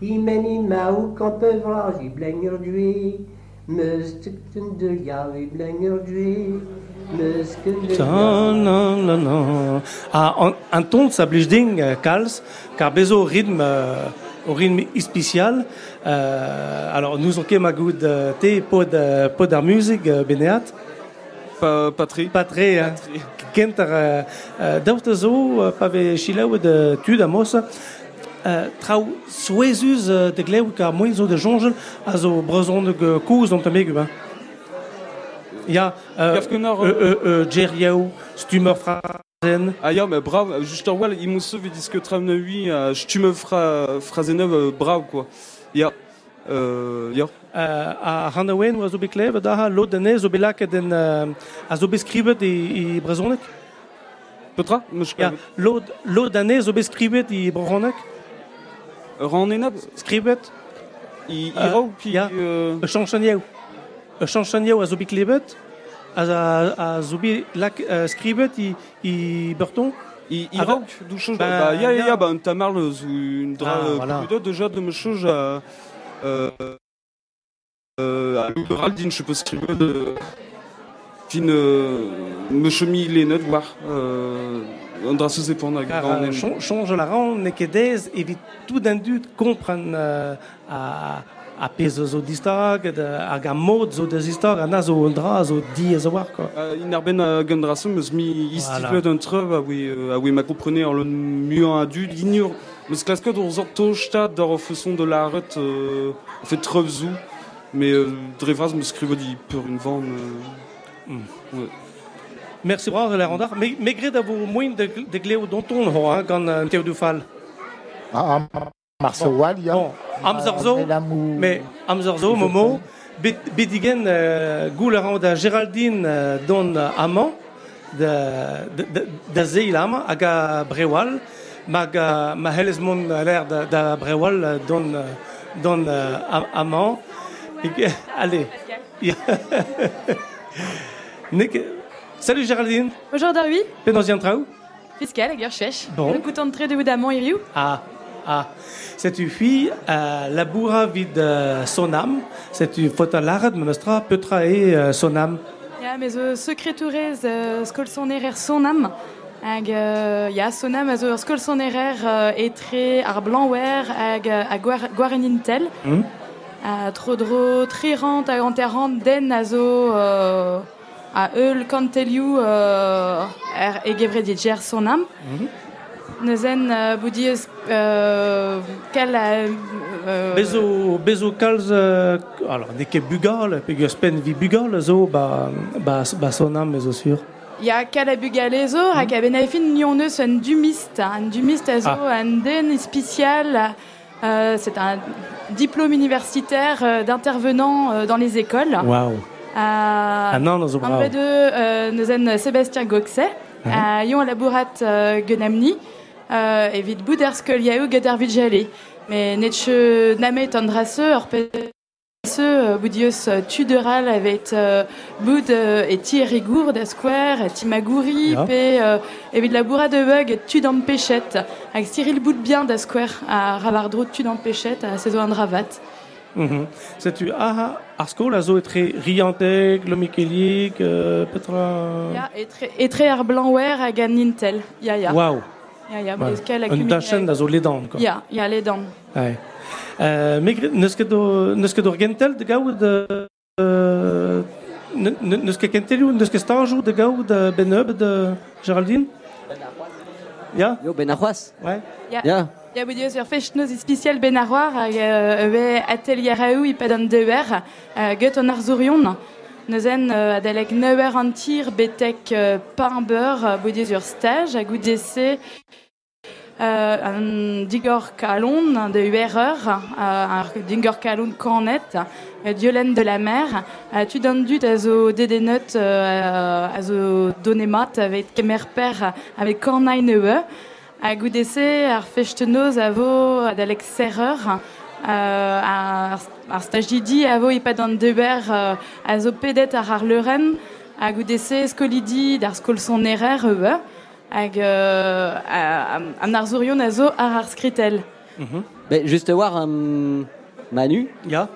I: imenima ou campe vra i blenger dwi Mustukten de ja i blenger dwi Musken de
A: Ta la la la. Ah, un, un ton de sablichding euh, kals, car bezo rythme, euh, au rythme spécial. Euh, alors, nous on ma good euh, te pod pod ar euh, beneat.
H: Pas, pas très.
A: Pas très, hein. Kent ar euh, euh, daout zo euh, pa ve chilaou de tud a mos. Euh, trao souezuz euh, de gleu car moins zo de jonjel a zo brezon de kouz dont megu. Hein. Ja, euh,
H: Gafkenor,
A: euh, Stummer Frazen.
H: Ah ja, mais bravo, juste en il m'a sauvé disque tram 8, je tu me fra frazeneuve bravo quoi. Ja. Euh, ja.
A: Uh, a Handawen oa zo beklevet da ha lo dene zo belaket den a zo beskrivet i, i brezonek?
H: Petra? Mech
A: Ja, lo, lo dane zo beskrivet i brezonek?
H: Ran enab?
A: Skrivet?
H: I, i
A: Euh,
H: rau, pi...
A: ja.
H: Euh,
A: E. E chanchanyew a zo a, a, a zo be lak uh, skrivet i, i Burton?
H: I, i
A: Ah,
H: du chose,
A: bah,
H: bah, ja, ja.
A: ja,
H: bah, un tamarle, zo un dra,
A: Ah, voilà.
H: de me à, euh, euh, din, je peux scribe de, fin, euh, me chemi les notes, voir, euh, dra se
A: uh, chon- change la ran ne ket dez evit tout d'un dut kompren uh, a, a pez zo distag, de, hag a mod zo a na zo un dra zo di a zo war, quoi.
H: Euh, in a gandrasum mi
A: Voilà.
H: d'un treub a oui euh, a oui ma comprenez en le mieux a dud ignore meus klasket ur zorto stad dar o façon de la ret euh, fait treub zou mais euh, di pur une van euh, ouais.
A: Merci bra la randar. Me, me gred a vo moin de, de gleo dont on ho, hein, gant uh, du fall.
F: Ah, Marceau Wall, ya.
A: Bon, Amzorzo, mais Amzorzo, Momo, Bedigen, uh, goul da Géraldine uh, don amant, da, da, zeilam, hag a brewal, mag ma a l'air da, da brewal uh, don, don am- amant. Allez. Nek, salut Géraldine,
J: Bonjour Darwi,
A: pe dans un trao
J: fiscal à.
A: Bon.
J: Le couton de trait de Woudamon Iriou.
A: Ah, ah. C'est une fille, euh, la bourra vide euh, son âme. C'est une photo larde, mais nostra peut trahir euh, son âme.
J: Ja, mais euh, secrétaurez euh, son erer son âme. Hag, euh, ja, son âme, ur skol son erer euh, etre ar blanwer hag euh, a gwar, gwarenintel.
A: Hmm?
J: A trodro trirant hag anterrant den azo euh, a eul kantelioù euh, er egevredit ger son âme.
A: Mhm.
J: Neuzen euh, boudiez euh, quel euh,
A: Bezo, bezo kalz, euh, alors, dès que bugal, spen vi bugal, zo, bah, bah, bah son âme, mais sûr.
J: Ya kalabugalezo, mm. hag a benafin nioneus un dumiste, un dumiste azo,
A: Ah.
J: un den spécial. Euh, c'est un diplôme universitaire d'intervenant dans les écoles.
A: Waouh. Ah non, zo
J: un
A: bravo.
J: de euh, neuzen Sébastien Goxet,
A: Mhm.
J: à Yon Laborat euh, Gunamni, euh, evit bouderskol yaou gadervid jalé. Mais netche namet andrase, ur ce euh, boudios euh, tuderal avec euh, boud et Thierry Gourde Square, Timagouri,
A: Ja.
J: et de la bourra de bug tud en péchette, avec Cyril Boud bien à Square à Ravardro tud en péchette à saison en
A: C'est tu, ah, arsko, la zo est très riantec, lomikélique, euh, petra.
J: Ya, et très et très air blanc wear à Ganintel. Ya ya.
A: Waouh.
J: Ya ya.
A: Ouais.
J: parce qu'elle a
A: Un
J: cumulé-
A: dachen, la zo les dents, quoi.
J: Ya, ya les dents.
A: Ouais. Euh, mais neus ket o neus ket ur gentel de de ket stanjou de gaout de Benub de Géraldine? Ya?
K: Yo, Ben Arroas.
A: Ouais.
J: Ya.
K: Ya.
J: Ya boudios sur fechnoz spécial benaroir hag euh, ve atelier raou ipadan dewer euh, gut on arzourion. Neuzen euh, adalek neuer an tir betek euh, euh, sur stage euh, un digor kalon de URR, euh, un digor kalon cornet, euh, Diolaine de la mer, euh, tu donnes du à zo dédénote euh, zo donemat avec kemerper avec cornaille neue, à goût d'essai, ar fechtenoz à vo d'Alex Serreur, euh, à vo ipa dans de ber euh, à zo pedet ar ar leuren, hag UDC skolidi d'ar skol son erer eux, hag a- am am ar zourion a zo ar ar skritel.
K: Juste war, um, Manu,
A: Ja.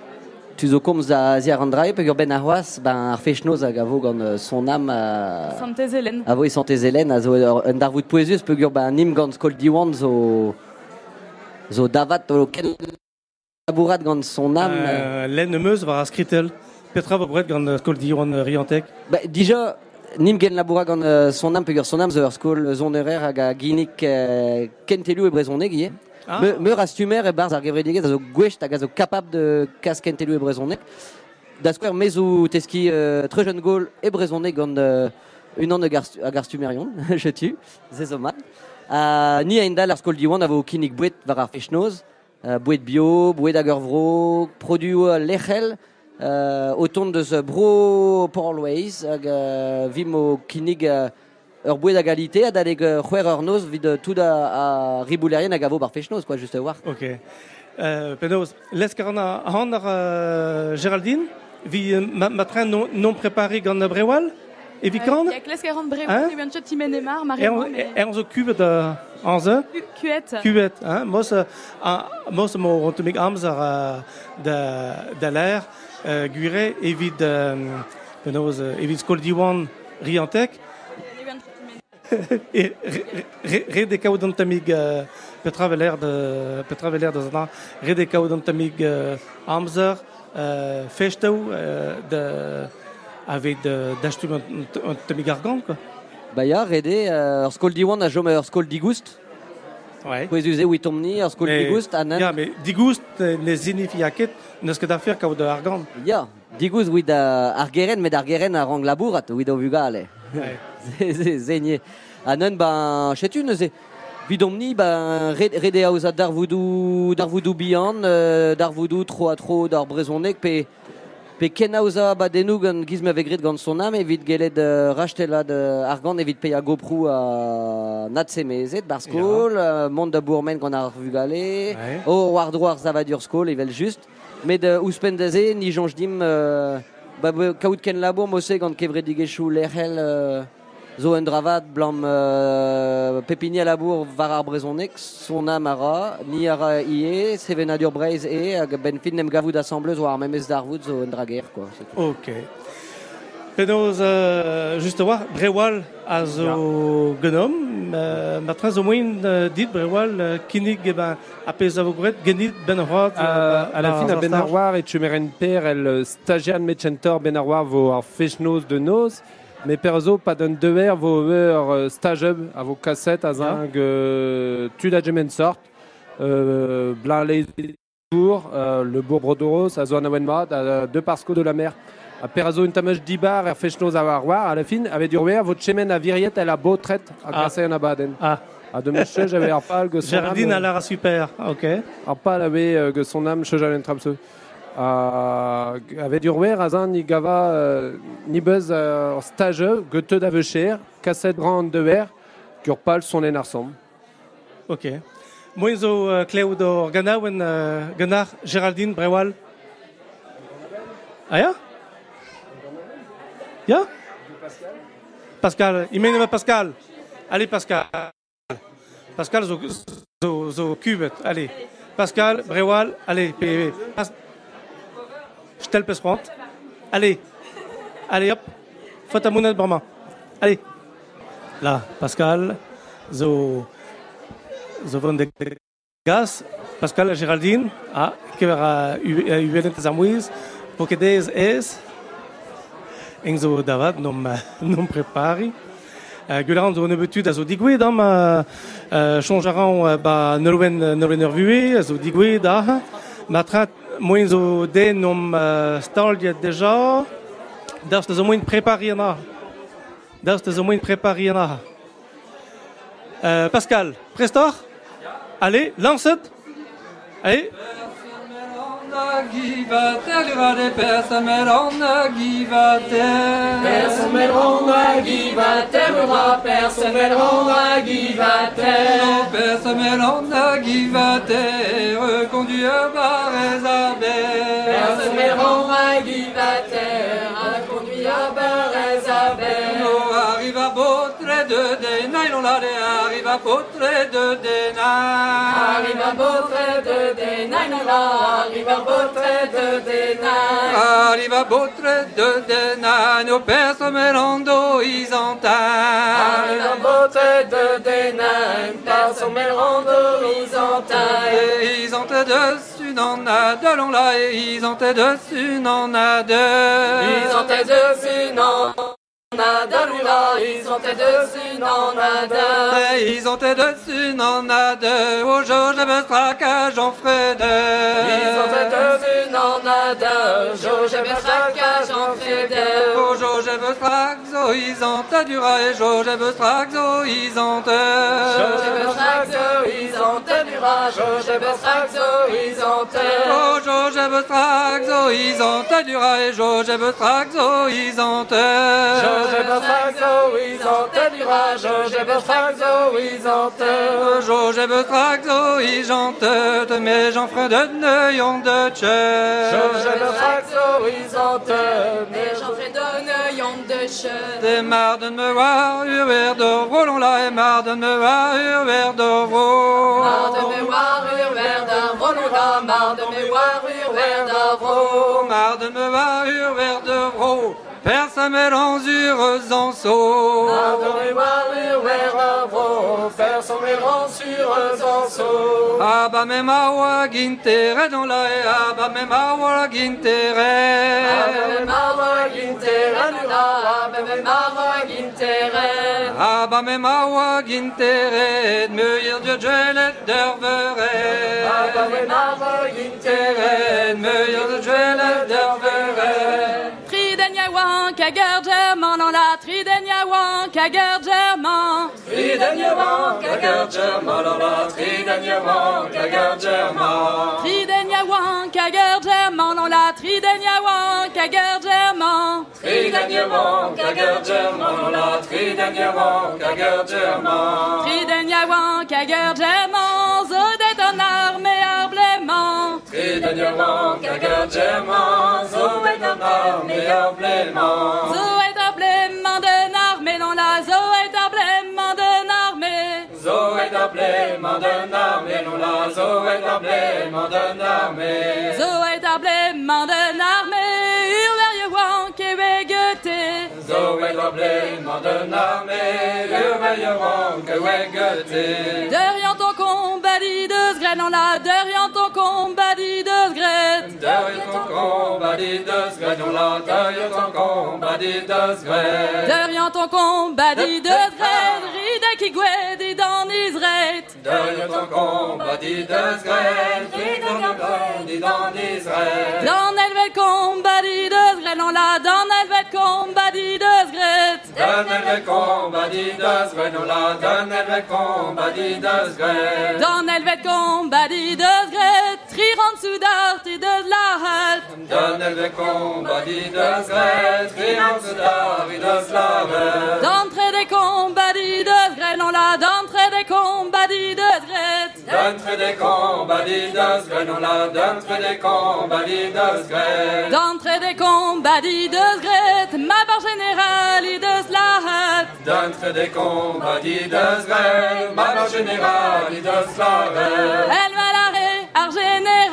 K: Tu zo komz a ziar an drae, peog ur ben ar c'hoaz, ben ar fechnoz hag a vo gant euh, son am a...
J: Santez
K: e santez Hélène, a zo un dar vout poezus, peog ur ben nim gant skol diwan zo... Zo davat o ken labourat gant son am... euh,
A: Euh, Len meus war a skritel. Petra va bret gant skol diwan euh, riantek.
K: Ba, dija, nim gen labourat gant euh, son am, ur son am zo ur skol zon erer hag a ginik euh, kentelou e.
A: Ah.
K: Me, meur a stumer e barz ar gevredigez a zo gwech hag a zo kapab de kas kentelou e brezoneg. Da skwer mez ou teski euh, tre jeune gol e brezoneg gant euh, un an hag ar stu- hag ar stumerion, je tu, ze zo mat. Uh, ni a indal ar skol diwan a vo kinik bouet var ar fechnoz, uh, bouet bio, bouet hag ur vro, produo a lechel, uh, tont deus bro porlways hag uh, vim o kinig uh, ur bouet hag alite a daleg uh, c'hwer ur noz vid tout a, a riboulerien hag a vo bar fechnoz, quoi, juste war.
A: Ok. Euh, Penaos, les a han ar euh, Géraldine, vi euh, ma, non, non préparé gant brewal, e vi kan?
J: Il y a Kles 40
A: Hein
J: de
A: Er, er, er zo uh, ze? Hein? Mos, uh, mos mo uh, l'air, uh, evit, um, penaos, uh, evit riantek, e re, re, re de kaout an tamig uh, petra veler de avec de d'achtum an an tamig argan quoi.
K: Ba ya, rede, uh, ur skol diwan a jom ur skol digoust,
A: Ouais.
K: Pouezuze ou tomni, ur skol
A: Mais-
K: anan.
A: Mais digoust euh, ne afer kaout de argan.
K: Ya, digouz ouid uh, ar geren, met ar geren a rang labourat, ouid o vugale.
A: Ouais.
K: Ze- ze- Zegné. Anan, ben, chetu, neuze, vidomni, ben, red, rede a ouzat dar voudou, dar voudou bihan, euh, dar voudou tro a tro dar brezonek, pe, pe ken a ouza ba denou gant giz me vegret gant son am, evit gelet uh, rachtelad uh, ar gant evit pe a goprou a nat semezet, bar skol, mont da bourmen gant ar vugale,
A: Ouais.
K: o war dro ar zavadur skol, evel just, met uh, ouspendeze, ni jonge dim, uh, ba, kaout ken labour, mose gant kevredigechou lerhel, uh, zo un dravat blam euh, pepini a labour var ar brezonek, son am ara, ni ara ie, seven adur breiz e, hag ben fin nem gavout assembleuse war memez darvout zo un drager, quoi. c'est tout.
A: Ok. Penaos, euh, juste war, brewal a zo genom, euh, ma train zo moin euh, dit brewal euh, kinig ben apez a vo gret genit ben.
L: Euh, à la fin, à Benarwar et Chumeren Per, elle stagiaire Metchentor Benarwar vos ar fechnoz de noz, mais perzo pas d'un dever vos eur stage à vos cassettes à zing tu da gemen sort, euh, blanc les euh, le bourg Brodoros, à zone à deux parsco de la mer. À Perzo une tamage dibar et fechnoz à Warwar, à la fin, avait du ruer, votre chemin à Viriette, elle a beau traite à
A: Ah.
L: casser en abaden.
A: Ah.
L: À de monsieur, j'avais un pal que son
A: a l'air a super, ok.
L: ar pal avait euh, que son âme. Euh, avait du rouer azan ni gava euh, ni buzz euh, stage que te d'avecher cassette grande de verre que pal son enarsom.
A: Ok. Moin zo euh, kleo do ganaouen euh, ganar Géraldine brewal. Ah ya? Ya? Pascal, mène Pascal. Allez Pascal. Pascal zo, zo, zo cubet. Allez. Pascal, brewal, allez. Pas, je t'ai le pesprante. Allez. Allez hop. Faut ta monnaie vraiment. Allez. Là, Pascal, zo, zo van de gas, Pascal Géraldine, ah, que vera uvelent zamouis, porque des es, en zo davat nom, nom prepari. Uh, Gulan zo nebetud a zo a zo digouet da. Ma trat moin zo de nom uh, staldiet deja, daoust zo moin prepari ana. Daoust zo moin prepari ana. Uh, Pascal, prestor Allez, lance-t Allez,
M: Givater, persemerona, givater.
N: Persemerona, givater, ura, persemerona, givater.
M: Persemerona, givater, conduit à Barésabé. Potre de dena, non la de arriva potre de dena.
G: Arriva potre de dena, non la arriva potre de dena.
M: Arriva potre de dena, no perso melando isanta.
G: Arriva potre de dena, perso melando isanta.
M: Ils ont dessus, n'en a de l'on là, et ils ont dessus, n'en a deux.
G: Ont dessus, non. Nada ils ont dessus, non nada.
M: Ils ont dessus, n'en a deux. Au jour, je me traque, j'en ferai deux.
G: Ils ont dessus, non nada. Jo, je me traque, j'en ferai deux.
M: Au jour, me traque, zo, ils ont du rail. Jo, je me traque, zo, ils ont
G: Jo, je me traque, zo, ils ont du rail. Jo, je me traque, zo, ils ont
M: Au jour, traque, zo, ils ont du rail. Jo, je me traque, zo, ils ont
G: je me fraxo, ils ont du rage, je me fraxo, ils ont
M: Jo, je me fraxo, ils ont mais j'en ferai de neuillons de tche.
G: Jo, je me fraxo, ils ont mais j'en ferai de neuillons de tche.
M: Des marre de me voir hurler d'Ovro, l'on l'a et marre de me voir hurler d'Ovro.
G: Marre de me voir hurler d'Ovro, l'on l'a, marre de me voir hurler d'Ovro.
M: Marre de me voir hurler d'Ovro. Personne mélange sur en saut.
G: Personne mélange sur en saut.
M: Abba me mawa gintere dans la e, abba me mawa gintere.
G: Abba me mawa gintere dans la, abba me mawa gintere.
M: Abba me mawa gintere, me yir Dieu jelet dervere.
G: Abba me mawa gintere,
M: Dieu jelet dervere.
N: Tridenya kager german en la Tridenya kager german
G: Tridenya kager german en la Tridenya kager german
N: Tridenya kager german en la kager german
G: Tridenya kager german en la Tridenya kager german
N: kager german zodet en armée arblement
G: Tridenya kager german zodet en armée arblement
N: Zo est emblément d'un armée, non la zo est emblément d'un armée.
G: Zo est emblément d'un armée, non la zo est emblément d'un armée.
N: Zo est emblément d'un armée, hurler wan que goûter.
G: Zo est emblément d'un armée, hurler wan que goûter.
N: Derrière de sgret, non la derrière ton combat dit de sgret.
G: Derrière ton combat dit de sgret, non la derrière ton combat dit de sgret.
N: Derrière ton combat dit de sgret, ride qui guette dans Israël.
G: Derrière ton combat dit de sgret, ride
N: de sgret, non la dans elle combat
G: Dans elle combat dit de sgret, non la dans elle combat dit de sgret.
N: Dans elle combat dit de sgret, trirant sous d'art et de la halte.
G: Dans elle combat dit de sgret, trirant sous d'art et de la halte.
N: D'entrée des combats dit de sgret, non la d'entrée des combats dit de sgret.
G: D'entrée des combats dit de sgret, non la d'entrée des combats dit de sgret.
N: D'entrée des combats dit de sgret, ma barre générale et de slahat.
G: D'entrée des combats dit de sgret, ma barre générale et de
N: m'a l'arrêt, ar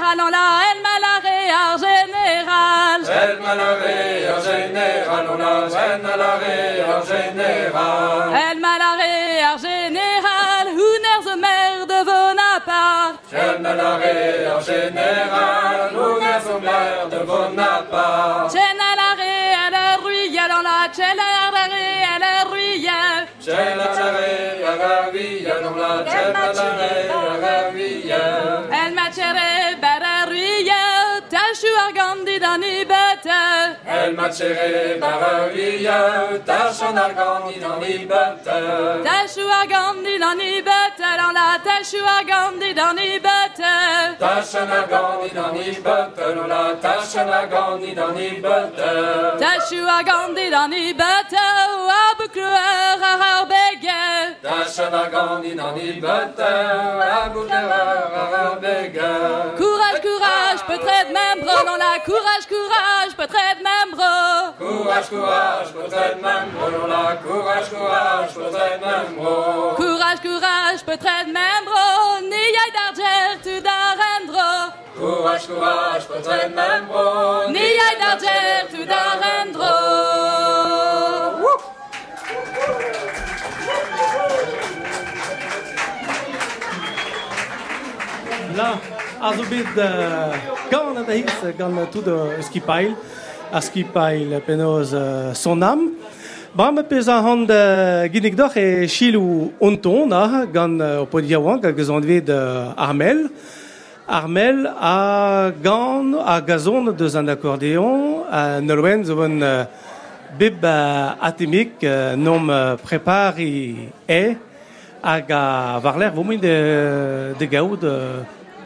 N: général, non la, elle m'a l'arrêt, ar général.
G: Elle m'a l'arrêt, ar général, non la, elle m'a l'arrêt, ar général.
N: Elle m'a l'arrêt, ar général, Huner the maire de Bonaparte.
G: Elle m'a l'arrêt, ar général, Huner the maire de Bonaparte.
N: Elle est ruyelle, la, l'arrêt, elle est ruyelle.
G: Elle est ruyelle, la, l'arrêt, elle est ruyelle.
N: Elle m'a tiré, bararuyelle, Tachu ar gandid an
G: ibete El matchere bararia Tachan ar gandid an ibete
N: Tachu ar gandid an ibete Lan la tachu ar gandid an ibete
G: Tachan ar gandid an ibete Lan la tachan ar gandid an ibete
N: Tachu ar gandid an ibete a boukleur ar ar
G: bege. Tachan ar gandid an ibete a boukleur ar
N: ar bege. Peut-être même dans la courage, courage, peut-être même
G: Courage, courage, peut-être même dans la courage, courage.
N: potred membro.
J: Courage, courage, potred membro, ni yai d'arger tu darendro.
N: Courage, courage, potred membro.
J: Ni yai d'arger tu darendro.
A: Là, also bit gant da tout de skipail, a skipail penaos uh, son am. Bram pez a hand uh, ginnig d'or e chilou onton na gant o podiaouan gant gazon vet uh, Armel. Armel a a gazon deus an accordéon a nolwen bib nom prepari e hag a var l'air vomin de, de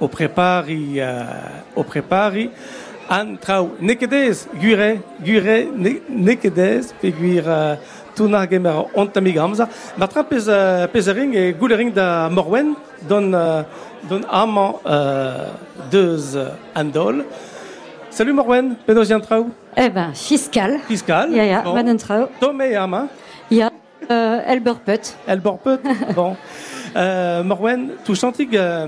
A: o prepari, uh, o prepari, an trao nekedez, gure, gure, ne, nekedez, pe gwir uh, tuna gemer ontamig amza, ma tra pez, uh, pez a ring e goulering da morwen, don, uh, don amant uh, deus uh, andol, Salut Morwen, penaos yan traoù
O: Eh ben, fiscal.
A: Fiscal
O: Ja, ja,
A: bon.
O: trouw.
A: Tome am, hein
O: Ja, uh, Elberput.
A: Elberput, bon. Uh, Morwen, tou chantig uh,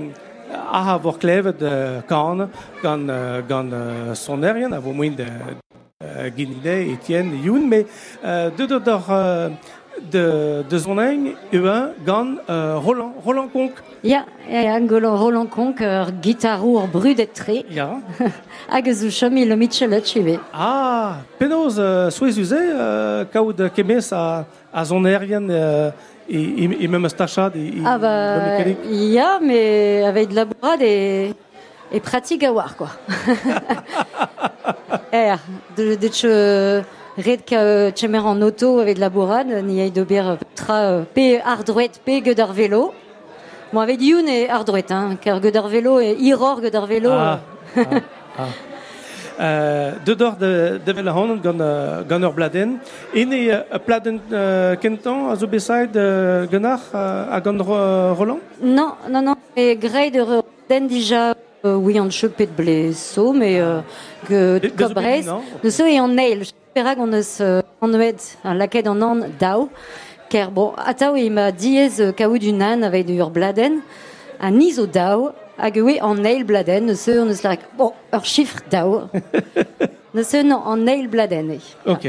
A: a ha vor klevet uh, kan, gant, uh, gant uh, sonerien, a vo moin de uh, Guinide, Etienne, Youn, mais uh, de de d'or uh, de, de zoneng, euen gant uh, Roland, Roland Conk.
O: Ja, ja, ja, golo Roland Konk, ur gitarour brudet tre.
A: Ja.
O: Hag eus o chom il o mitchelet chive.
A: Ah, penaos uh, souez uze uh, kaout kemes a, a zonerien uh, e, e mem stachad e, e
O: Ah bah, ja, mais avec de la bourrade et, et pratique à voir, quoi. er, de, de tche red ka en auto avec de la bourrade, ni aïe d'ober tra euh, pe ardouet, pe gueudar vélo. Bon, avec youn et ardouet, hein, car gueudar vélo et iror gueudar vélo.
A: Ah,
O: euh,
A: ah, ah. Uh, de dor de, de vel honen gant, gant ur bladen. En e uh, bladen uh, kentan a zo besaid uh, a gant ro, Roland?
O: Non, non, non. Et grey de den déjà, euh, oui, en chepet de blesso, mais euh, que
A: De- de
O: De so et en nail. J'espère qu'on ne euh, en oed, un laquet en an dao. Car bon, atao il m'a diez euh, kaout du nan avec du ur bladen. Un iso dao. Hag oui, en nail bladen. Ne se, on ne se bon, ur chiffre dao. ne se, non, en nail bladen. eh.
A: Ok.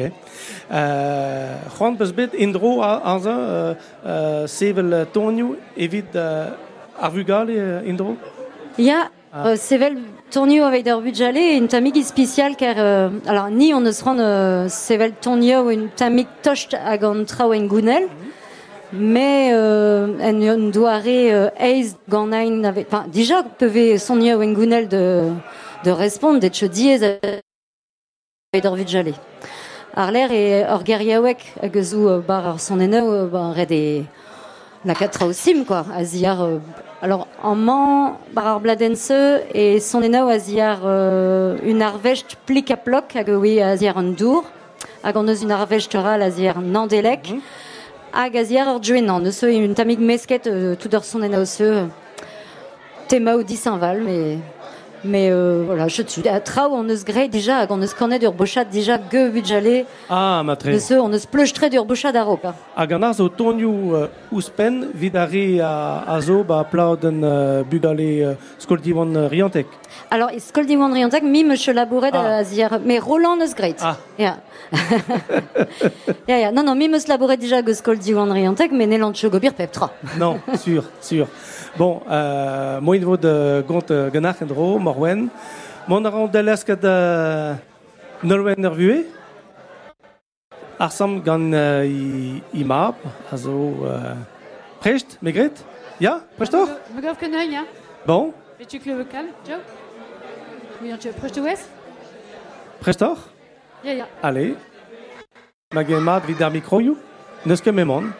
A: Uh, Juan beus bet indro a, a za uh, uh, sevel tonio evit uh, ar vugal uh, indro?
O: Ja,
A: Ah.
O: euh, sevel tournio avec der budjale une tamig spécial car euh, alors ni on ne se rend euh, sevel tournio une tamig tocht hag an trao en gounel mais euh, en on doare euh, eiz gant ein avec enfin déjà peuvent sonio en gounel de de répondre d'être diez avec der budjale ar l'air et or geriawek hag zo euh, bar ar son eno euh, ben red e la quatre au sim quoi. Aziar euh, alors en man bar ar bladense et son eno aziar euh, une arvecht plik a plok hag oui aziar an dour hag an eus une arvecht ral aziar nandelek hag aziar ar djuenan so une tamig mesket tout d'or son eno se tema ou disinval mais mais euh, voilà je suis à trao on eus gré déjà hag on eus cornet ur bochat déjà ge budjale
A: Ah, ma tre.
O: ne se on eus pleuchtre dur bochat d'arop hein.
A: A gant zo tonio uh, ouspen vid a a, a zo ba plauden uh, bugale uh, skoldivan uh, riantek.
O: Alors, skoldi wan riantak, mi monsieur labouret
A: Ah.
O: a zier, mais Roland neus greit.
A: Ah.
O: Ja. ja, ja. Non, non, mi meus labouret déjà ge skoldi wan riantak, mais nelant chogobir pep tra.
A: Non, sûr, sûr. Bon, euh, moin vo de gont uh, gannach en dro, morwen. Mon a ran delesket uh, nolwen ur vue. Ar sam gant uh, i, i mab, a zo uh, precht, megret Ja, prechtor
P: Me gav ken ja?
A: Bon,
P: Bet-tu que le vocal, Joe? Oui, tu proche de West
A: prechtor
P: Ja, ja.
A: Allez. Ma gen mat vid ar mikroioù, neus ket memon.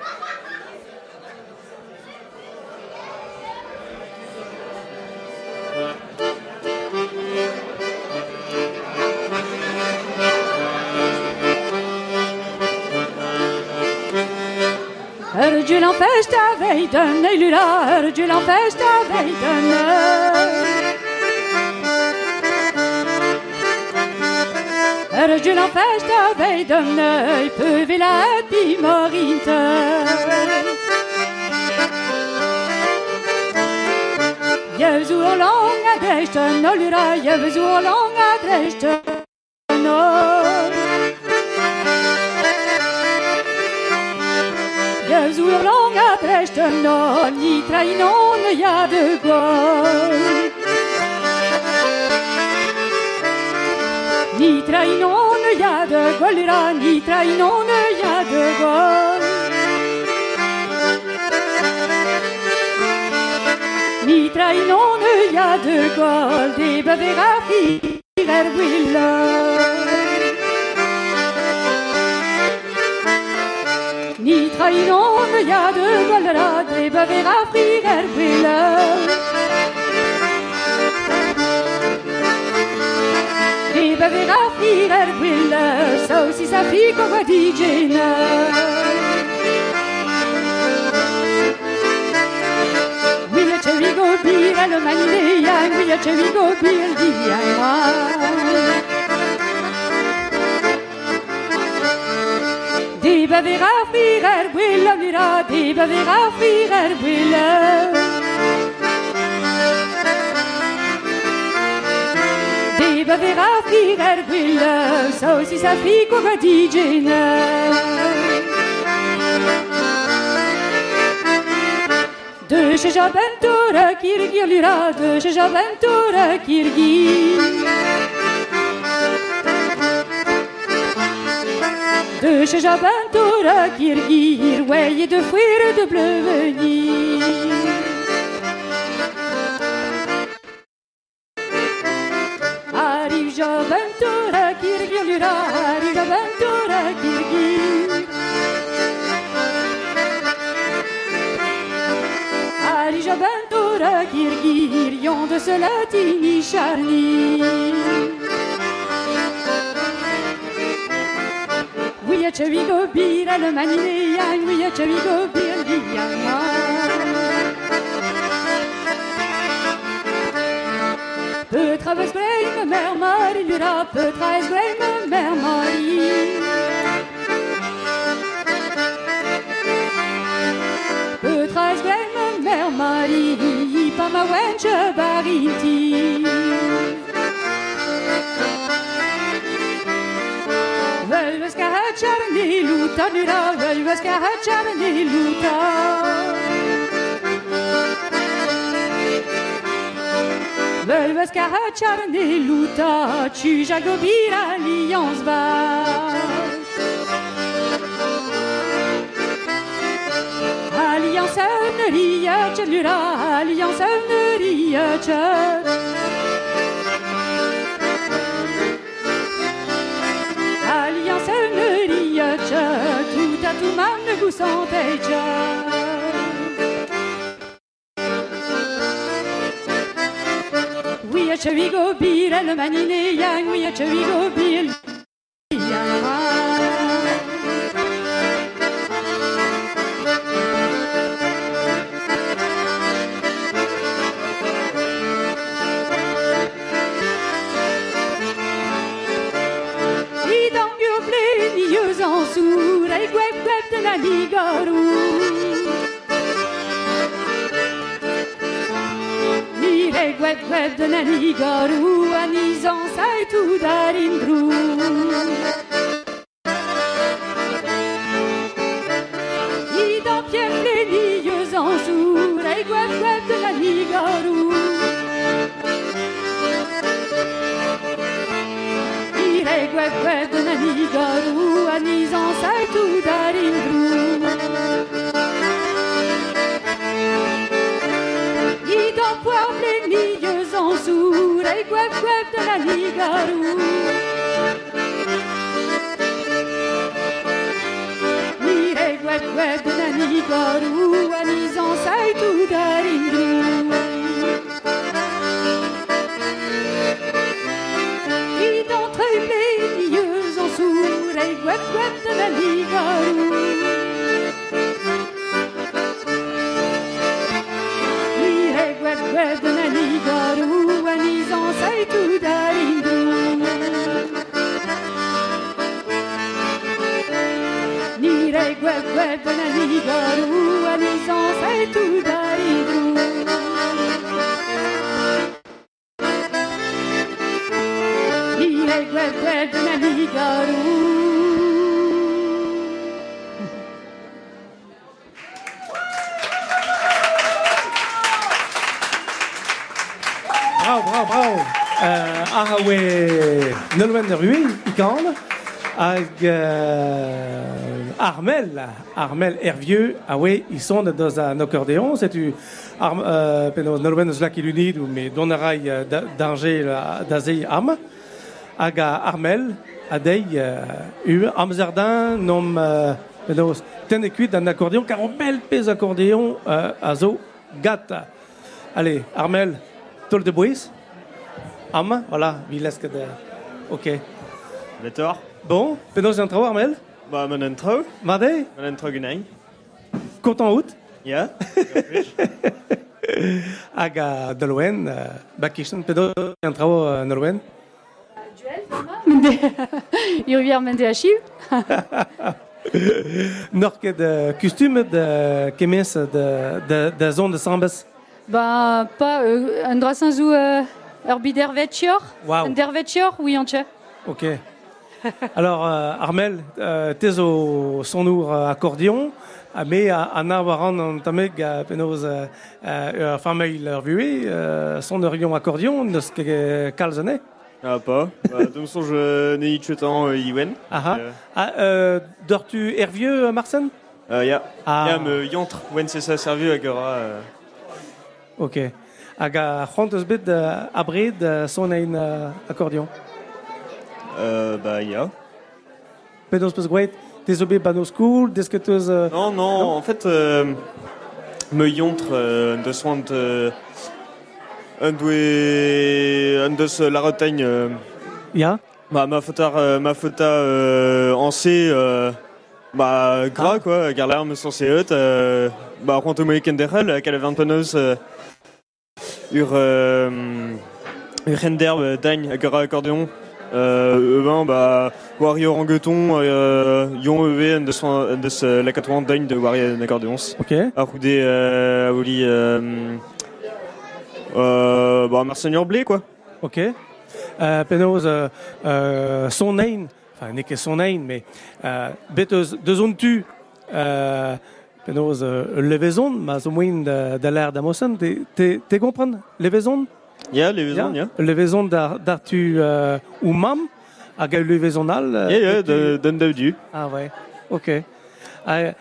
P: Festa veiden, eilura, Erjulan festa veiden. Erjulan festa veiden, pøvila epi morinte. Je zo lang adresten, eilura, je zo lang adresten. Je adresten, ni trainon, ja de gol. Ni trainon, ja de golra, ni trainon, ja de gol. Ni trainon, ja de gol, de bevera firer willa. Ni trainon, ja de golra, de bevera firer willa. E bevera firer willa, so si sa fico guadigena. Willa ce vi go bir al manine yang, willa ce vi go bir di yang De bevera firer willa mira, de bevera firer willa. De bevera firer willa, so si sa fico guadigena. De chez Jabentora Kirgi lura, de chez Jabentora Kirgi. De chez Kirgi, ouais, de fuir de bleu venir. Arrive Jabentora Kirgi lura, arrive Jabentora Kirgi. Ari Jabentora Kirgir, yon de ce latini charni. Oui, a chevigo bir, le manine yang, oui, a chevigo bir, li yang Peut traverse Graham, mère Marie, lura, même mère Marie, pas ma wenche barinti. Hacharni luta, vuelves que hacharni luta. Que hacharni luta, tu jagobir alliance va. Alliance ria cellura, alliance ria cell. Tout à tout man vous sentez Oui, a chevigo bir, le manine yang, oui, a chevigo bir. I
A: Armel, Hervieux, ah ouais, ils sont dans un accordéon, c'est tu Arm, euh, ilunid ou mais donarai euh, da- danger la- d'azei am. Ag a Armel, adei euh, u Amsterdam nom euh, peno ten e kuit d'un accordéon, car on bel pez accordéon euh, a zo gata. Allez, Armel, tol de bois. Am, voilà, vilesque de... Ok.
Q: Letor.
A: Bon, penaos an trao, Armel
Q: Bah, mon intro.
A: Made
Q: Mon intro gunnaing.
A: Content out
Q: Ja.
A: Hag a Nolwenn, uh, bakishtan, penaos an trao uh, Nolwenn
P: Urvier mende a chiv.
A: Nor ket uh, kustum de kemes de, de, de zon de sambes.
P: Ba, pa, euh, un drasin zou euh, ur bid ervetchior.
A: Waouh.
P: Un dervetchior, oui, an tche.
A: Ok. Alors, euh, Armel, euh, tes au sonour uh, accordéon, uh, me a, a na waran an tameg uh, penaos ur farmeil ur vue, son ur ion accordéon, neus ket kalzene.
Q: Ah, pas. Bah, de son, je n'ai chetan Iwen.
A: Aha. Ah, euh, Dors-tu Hervieux, Marsen
Q: Euh, ja.
A: Ah.
Q: Ja, me yantre. Wen c'est ça servu à Gora. euh.
A: Ok. Hag a c'hant eus bet uh, abred uh, son ein accordéon.
Q: Euh, bah, ja.
A: Penaos peus gweet, tes obe ban o school. Uh...
Q: Non, non, en fait, euh, me yantre euh, de soin de. Un de la retagne. Euh,
A: Ja
Q: Bah, ma fota, euh, ma fota euh, en C, euh, bah, gras, quoi, car l'arme sans CE, euh, bah, quant au moyen qu'elle avait un penos, euh, ur, euh, ur renderbe, dagne, gras accordéon, euh, ben, bah, Wario Rangeton, euh, yon EV, de de la 80 dagne de Wario accordéons.
A: Ok.
Q: À Roudé, euh, à Oli, euh, euh, bah, Marseigneur Blé, quoi.
A: Ok. Uh, penaos uh, uh, son ein, enfin, ne ket son ein, mais uh, bet eus deus on tu uh, penaos uh, levezon, ma zo moin da, da l'air da mossen, te, te, te kompren
Q: ya. Levezon
A: d'ar, d'ar tu uh, ou mam, hag a levezon al
Q: Ya, ya,
A: tu-
Q: d'un du.
A: Ah ouais, ok. Uh,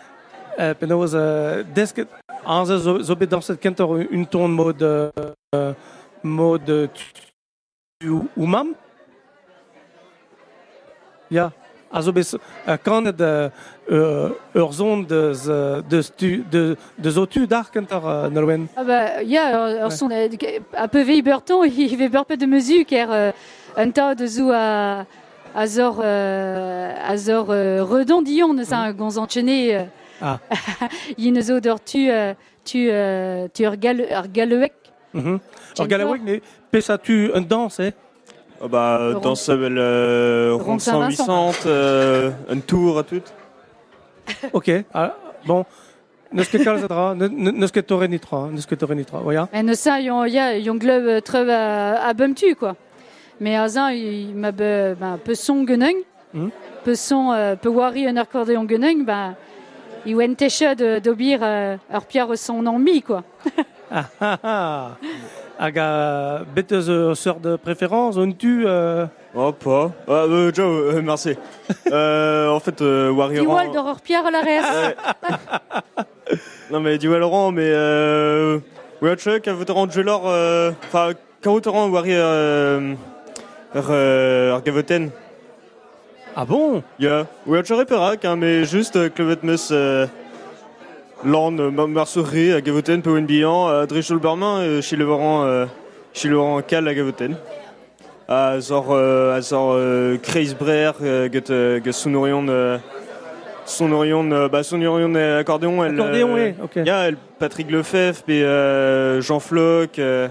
A: uh, penaos uh, desket, an zo, zo, zo bet danset kentor un ton mode uh, mode tu, tu ou mam Ja, also bis ur zon de, z- de, stu, de, de zo tu dar kentor uh, Nolwenn.
P: Ah bah, ja, ur, euh, a peu vei beurton, il ve beur pet de mezu, ker euh, un ta de a, a zor, euh, a zor euh, redondillon, neus a gons enchaîné, euh,
A: Ah.
P: yin zo d'ur tu, euh, tu, euh, tu ur, gal, ur galeuek.
A: Mm -hmm.
P: Tiens,
A: Or galawek ne pesa tu un danse, eh?
Q: Ah bah, dans ce bel euh,
P: Ronde
Q: rond
P: Saint-Vincent.
Q: 800, euh, un tour à tout.
A: Ok, ah, bon. Neus ket kalzadra, ne- ne- neus ket torre nitra, neus ket torre nitra, oia
P: Mais ne ça, yon, ya, yon euh, treuve a, a bum tu, quoi. Mais a zan, il m'a be, ben, peu son guenung,
A: Mhm.
P: peu son, euh, peu wari un accordéon guenung, ben, il wen techa de, d'obir euh, ur pierre son ennemi, quoi.
A: Ah ah ah Hag a bet eus ur seur de préférence, on tu... Euh...
Q: Oh, pas. Ah, euh, Joe, euh, merci. euh, en fait, euh, Warrior.
P: Diwal ur pierre à la res.
Q: Non, mais Diwal Laurent, mais euh. Votre rang Jelor, euh. Enfin, quand vous te rend Warrior. Euh. Euh. Argavoten.
A: Ah bon?
Q: Ja. Ouais, je repérac, hein, mais juste euh, que votre mus. Euh. Lorne, Marsouré, à Gavoten, Powen Drichol Berman, euh, chez le Laurent. Euh, chez Laurent Cal à Zor. Euh, à Zor. Euh, Kreis Brer, euh, get, euh, get Sonorion. Euh, son Orion, bah son Orion accordéon, elle.
A: Accordéon, oui, ok.
Q: y a Patrick Lefebvre, puis Jean Floch. Je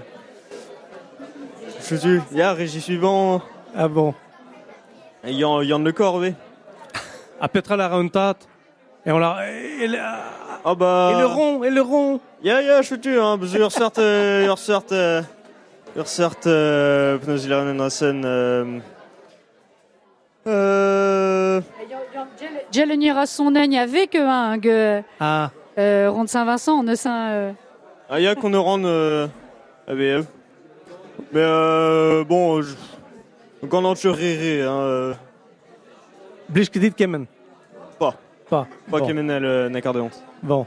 Q: suis, il y a Régis Suivant.
A: Ah bon.
Q: Il y a Yann Le Corvé.
A: À Petra la Rauntat, et on l'a... Et, le-
Q: Ah bah.
A: et le rond, et le rond
Q: Ja, ja, je suis hein, parce que certes, Ursert, euh, Andersen. Euh, euh
P: Jelenira Sonnen avec un
A: Ah.
P: Euh, Ronde Saint-Vincent, on saint euh.
Q: Ah, il y a qu'on ne rende ABF. Mais bon, quand on rire, hein.
A: Blish dit Kemen.
Q: Pas.
A: Pas.
Q: Pas Kemen elle n'accordéon.
A: Bon.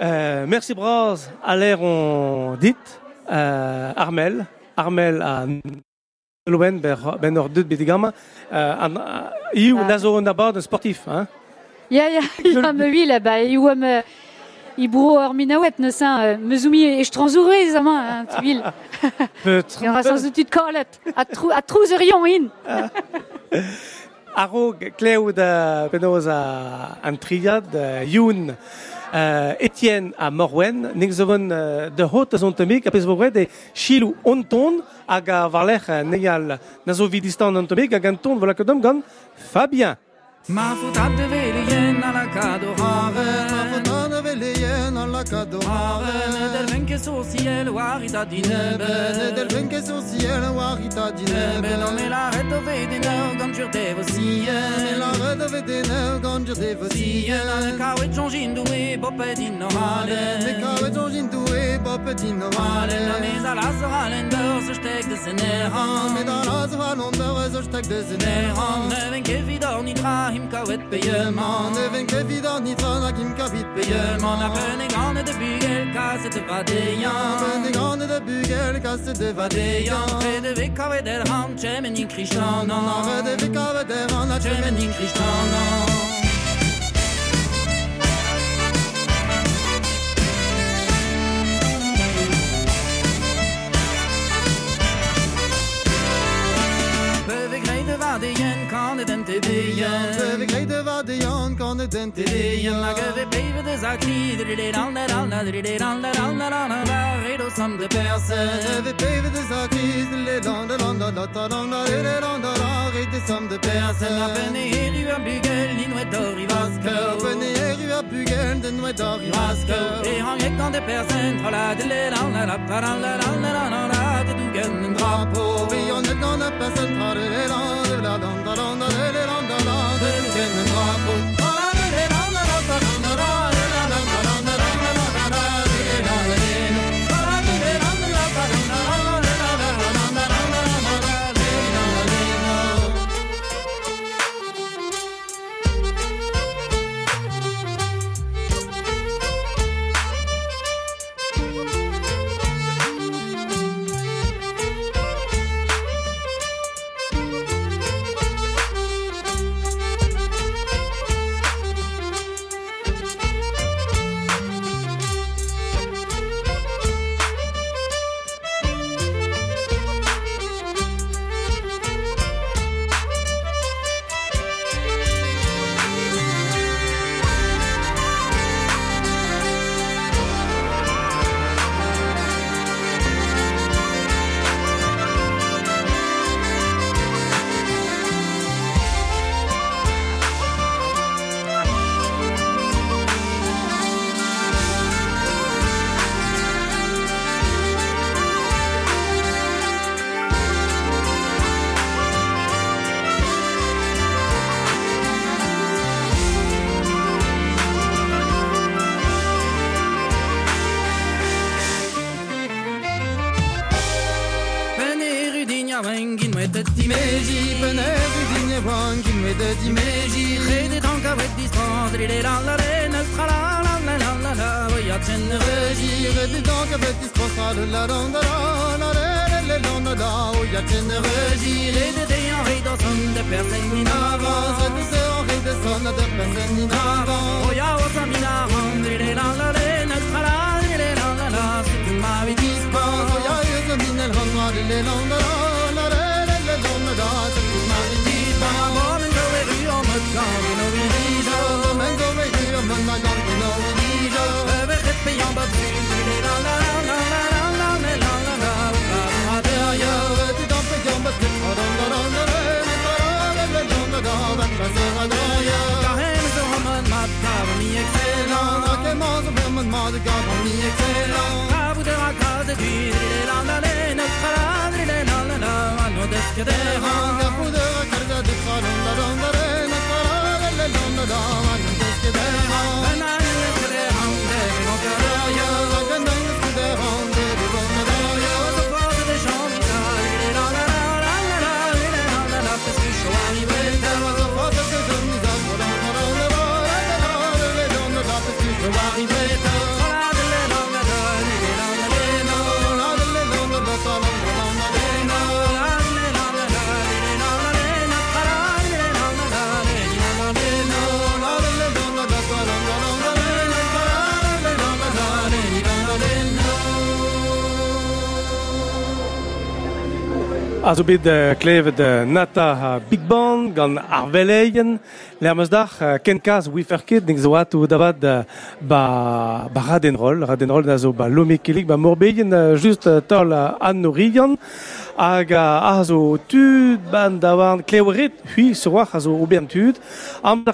A: Euh, merci Braz, à l'air on dit. أعمال أعمال لوين بين ردود بدي جاما يو نازو نبار سبورتيف يا يا يا مويل با
P: يو Ibro Arminawet, Nessin, euh, Mezumi et Stranzouré, les amants, hein,
A: Tuil.
P: Il y aura sans outil de corlette. À Trouzerion, in.
A: Aro, Cléo de Penosa, Antriade, Youn. Euh, Étienne à Morwen, Nixovon euh, de Haute Zontomik, à Pesvored et Chilou Onton, Aga Varlech, euh, Neyal, Nazovidistan Ontomik, Aganton, Volakodomgon, Fabien.
R: Ma foutat de Vélienne à la Cadohare, ma foutat de Vélienne à la Cadohare sourciel, warita dinebe. Del venke sourciel, warita dinebe. Non me la redove de neu, quand je te vocie. Me la redove de neu, quand je te vocie. Ne kawe chonjin doué, bope din normale. Ne kawe chonjin doué, bope din normale. Non mais à la sera l'endeur, ce steg de seneran. Mais à la sera l'endeur, ce steg de seneran. Ne venke vidor nitra, him kawet peyement. Ne venke vidor nitra, him kawet peyement. La peine est grande depuis quel cas c'était pas des vadejan Bendigane bugel de. det var det Jan kunde den till dig Jag magade baby det sa knider det rallar rallar det rallar rallar rallar redo som det perse Vi baby det sa knider det rallar rallar lotta rallar det La penne är ju en bygel ni nu La penne är ju en bygel den nu är en dra på Vi har nu kan det perse tralla det rallar rallar logo het dimeji Rede tanka wet distance Rede la la la la la la la la la la Ja ten regi Rede tanka wet distance La la la la la la la la la la Ja ten regi Rede de en rede som de personne in avance Rede de en rede som de personne in avance Ja osa mina hand Rede la la la la la la la la Si tu m'avais dispense Ja osa mina hand Rede la la la la Ben
A: A zo bet uh, klevet uh, nata uh, Big Band gant ar veleien. Lermez dar, uh, ken kaz wi nek zo ato davad uh, ba, ba radenrol. Radenrol da zo ba lome kelik, ba morbeien uh, just uh, tol uh, an norigan. Hag uh, a zo tud ban davan kleweret hui soroar a zo obern tud. Am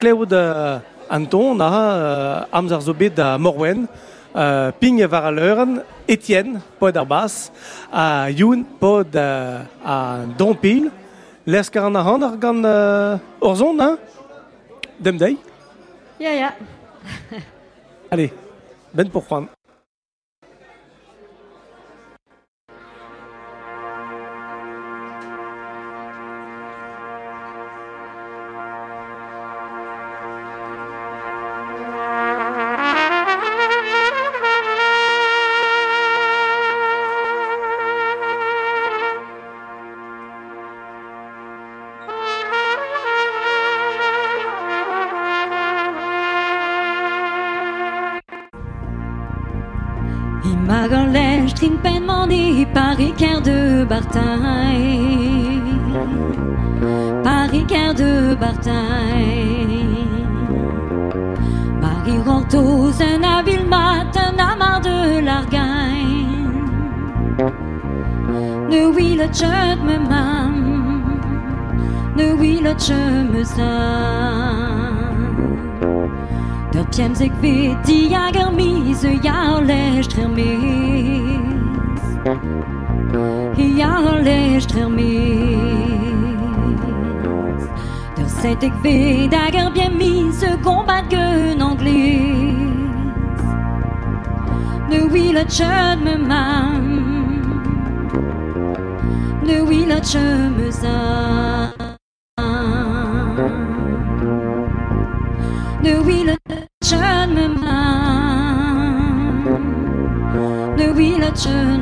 A: klevet uh, Anton a uh, zo bet da morwen. Uh, ping e var a leuren, Etienne, pod ar bas, a Youn, pod uh, a Dompil, leskar an a hand ar gant uh, orzon, hein? Dem dei
O: Ja, ja.
A: Allez, ben pour Juan.
O: Paris, Caire de Bartaille. Paris, Caire de Bartaille. Paris, Rantos, un habile matin, amar de l'Argagne. Ne oui, le tchut me mam, ne oui, le tchut me. Der pjem sig ved, de jager mise, jeg læst her mis. Mis. Der er bien mise, combat gun anglis. Vil jeg tjød med sam. Nu vil jeg tjød med mam, nu vil jeg tjød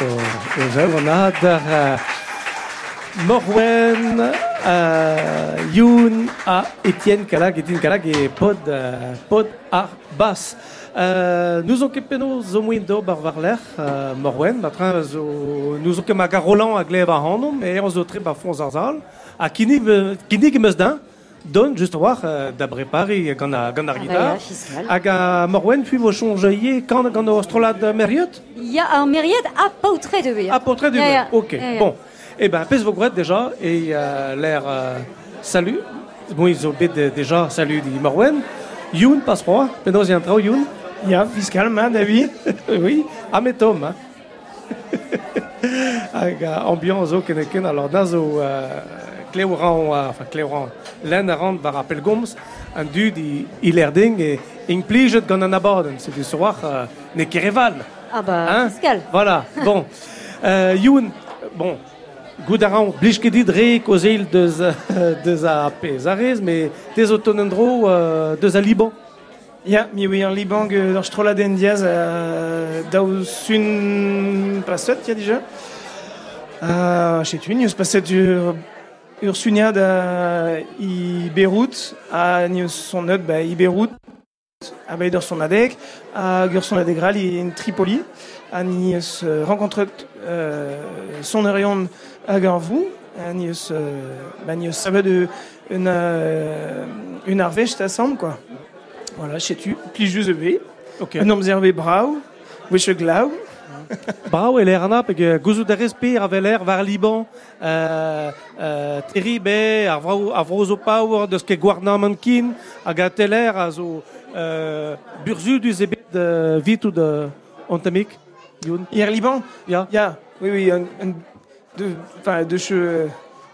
A: o o zel on a der uh, Morwen uh, Youn a Etienne Kalag Etienne Kalag e pod uh, pod ar bas. Uh, nous on kepeno zo mouindo bar var l'er uh, Morwen, nous on kemaga Roland a gleb a hanom e on zo tre ba fons arzal a kinig d'un don just war uh, da brepari gant a gant ar
O: Ah bah,
A: gitar hag a Morwen puis vo chonjeier quand gant o astrolad Meriot
O: Ya ar meriet a pautre de be.
A: A portrait du
O: Ja, ja.
A: Ok, bon. Eh ben, pèse vos gouettes déjà, et euh, l'air euh, salut. Bon, ils ont de- déjà salut dit Morwen. Youn, passe froid. Penos y entrao, Youn.
S: Ja, fiscal, man, David.
A: oui, à mes tomes. Hein. Avec euh, ambiance au Keneken. Alors, dans au euh, Cléoran, euh, enfin, Cléoran, l'un à rendre par appel Goms, un du di Ilerding et Ingliget gant an abaden. C'est du soir, euh, ne Kereval.
O: Ah bah,
A: Hein
O: fiscal.
A: Voilà, bon. Euh, Youn, bon, Goudaran, bliskedit re kozel deus, euh, deus a pezarez, mais des autonendro euh, deus a Liban.
S: Ja, mi oui, en Liban, euh, dans Stroladen Diaz, euh, daou sun passet, ya déjà. Euh, chez tu, news passet ur, ur sunia da i Beyrouth, a son bah, i a beider son adek, a gur son adegral i en Tripoli, a ni eus euh, rencontret euh, son erion hag ar vous, a ni bah, ni savet de un, euh, un arvech tassam, quoi. Voilà, chez tu, pli juste B.
A: Ok.
S: Un homme zervé brau, wish glau.
A: Bravo, et l'air nap, que gouzou da respire avec l'air vers Liban, euh, euh, terrible, ar vrao, ar vrao zo power, de ce que guarna mankin, hag a tel air, a zo euh, burzu du zebet de vit ou de ontamik.
S: Hier Liban?
A: Ja.
S: Ja, oui, oui, un, un, de, enfin, de che,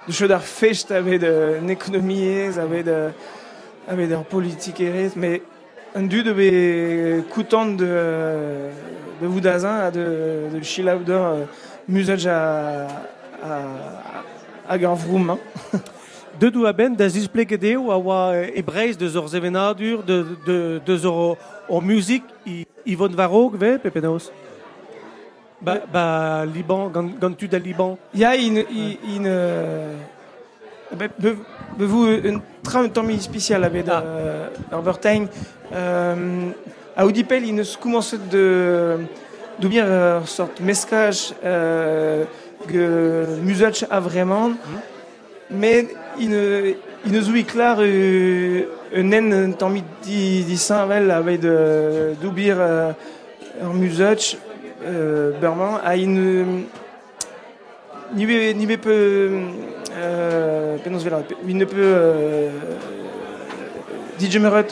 S: de che d'ar avait de l'économie, avait de, avait de politique et mais un du de be coutant de, de Voudazin de, de Chilauder, euh, musage à, à, à Garvroum, hein.
A: De du a ben da zisplekede a oa ebreiz de zor zevenadur, de, de, de zor o, musique i, von varog ve, pepenos Ba, ba Liban, gant, gant tu da Liban
S: Ja, in, in, in euh, be, be, be vous un train temps mis spécial avec
A: Ah.
S: euh, Norbertine. Euh, il ne se commence de d'oubien euh, sorte. Mescage euh, que musach a vraiment, mais il ne il ne zoui clair euh, un nen temps mis di di Saint-Vel avec de euh, un musach euh, Berman. A une ni ni peut euh, il ne peut euh, DJ Meret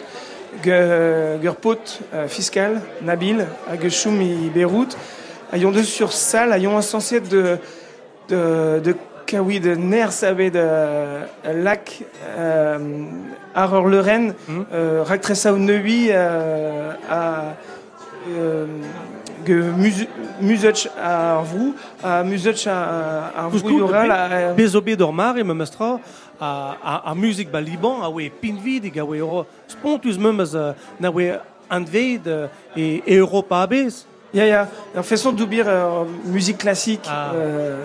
S: gur pot euh, fiscal Nabil hag choum i Beyrouth. Ayons deux sur salle ayons insensé de de de kawi de ner de euh, lac euh, ar le Rennes euh, neui euh, à musach à vous à musach à à vous il y aura la
A: Bezobe dormar e me mestra a, a, a musique ba Liban a we pinvidig a we oro spontus memes na we andveid uh, e, e Europa abez.
S: Ya, ya. En façon d'oublir euh, musique classique
A: Ah.
S: euh,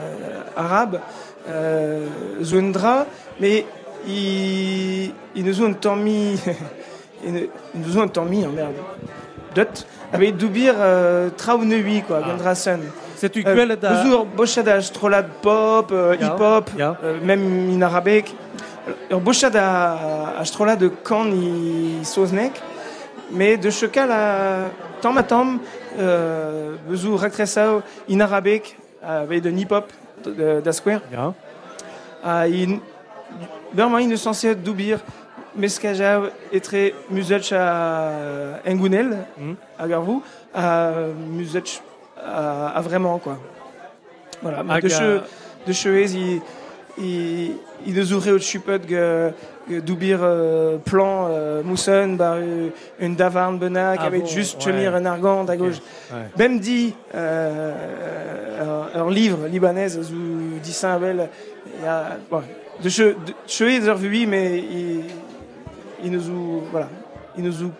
S: arabe, euh, Zouendra, mais il, il nous ont mis, il nous- ont mis, oh merde, dot, avec d'oublir euh, Traunui, quoi,
A: Ah. C'est une gueule da-
S: Bezour bochad a strolad pop, euh,
A: Ja.
S: hip-hop,
A: Ja.
S: euh, même in arabec. Ur bochad a, a strolad de kan i soznek, mais de chekal a tam a tam, euh, bezour raktresao in arabec, avec de hip-hop de- da square.
A: Ja.
S: A in, Berma in censé doubir meskaja etre muzech a engounel,
A: Mhm.
S: a garvou, a muzech a, a vraiment quoi. Voilà, de che
A: euh,
S: de chevez i i i deus oure o chupet ge ge doubir euh, plan euh, mousson bar euh, une davarn benak
A: Ah
S: avec
A: bon,
S: juste
A: ouais.
S: un argand à gauche.
A: Ouais.
S: Même dit euh, un, un livre libanais ou dit Saint-Abel, il y a de che de mais il il nous ou voilà, il nous ou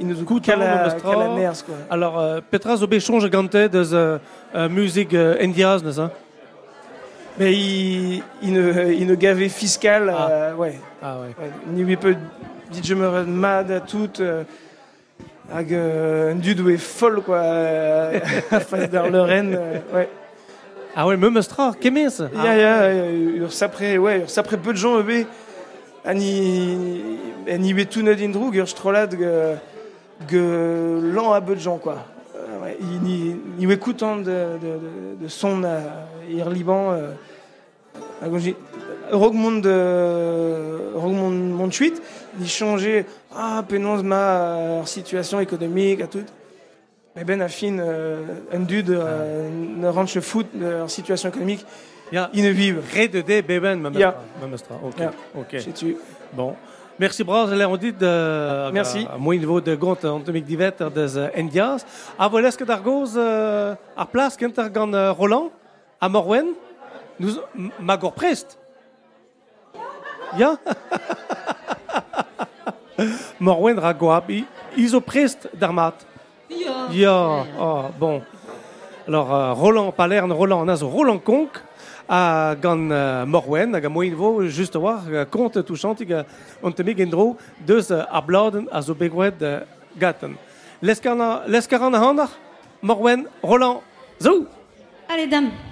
S: il nous ners quoi.
A: Alors, euh, Petra zo bechonge gante deus euh, euh, musique euh, n'est-ce
S: Mais il, il, ne, il ne gavait fiscal, euh, ouais.
A: Ah ouais.
S: Ni lui peut dit je me mad à tout. Euh, hag euh, un dude est folle quoi, euh, à face d'ar ouais.
A: Ah ouais, même Stra, qu'est-ce
S: Ya ya, ur sapre, ouais, ur sapre peu de gens ebe, ani, ani bet tout nadine droug, ur strolad ge, ge lan a peu de gens quoi. Ouais, il ni, ni écoute de, de, de, de son à ir Liban, euh, à Rogmond de Rogmond mon tweet, il changeait ah pénonce ma euh, situation économique à tout. Mais ben affine euh, un dude euh, ne rentre foot de leur situation économique.
A: Ja.
S: Ils ne vivent.
A: Ré de dé, beben, même
S: Ja.
A: Ok. Ok. Bon. Merci Bras, là on dit de
S: Merci.
A: à moins niveau de gont mig divet des Indias. A voleske d'argoz uh, ar place kenter gant uh, Roland a Morwen nous magor prest. Ja? Morwen ragoab i iso prest d'armat.
N: Ja.
A: Oh, bon. Alors, euh, Roland Palerne, Roland Nazo, Roland Conk, a gant uh, Morwen, hag a moin vo, just war, uh, kont touchant, on te mig endro, deus uh, a bladen a zo begwed uh, gaten. Leskar an a handar, Morwen, Roland, zo!
O: Allez, dame.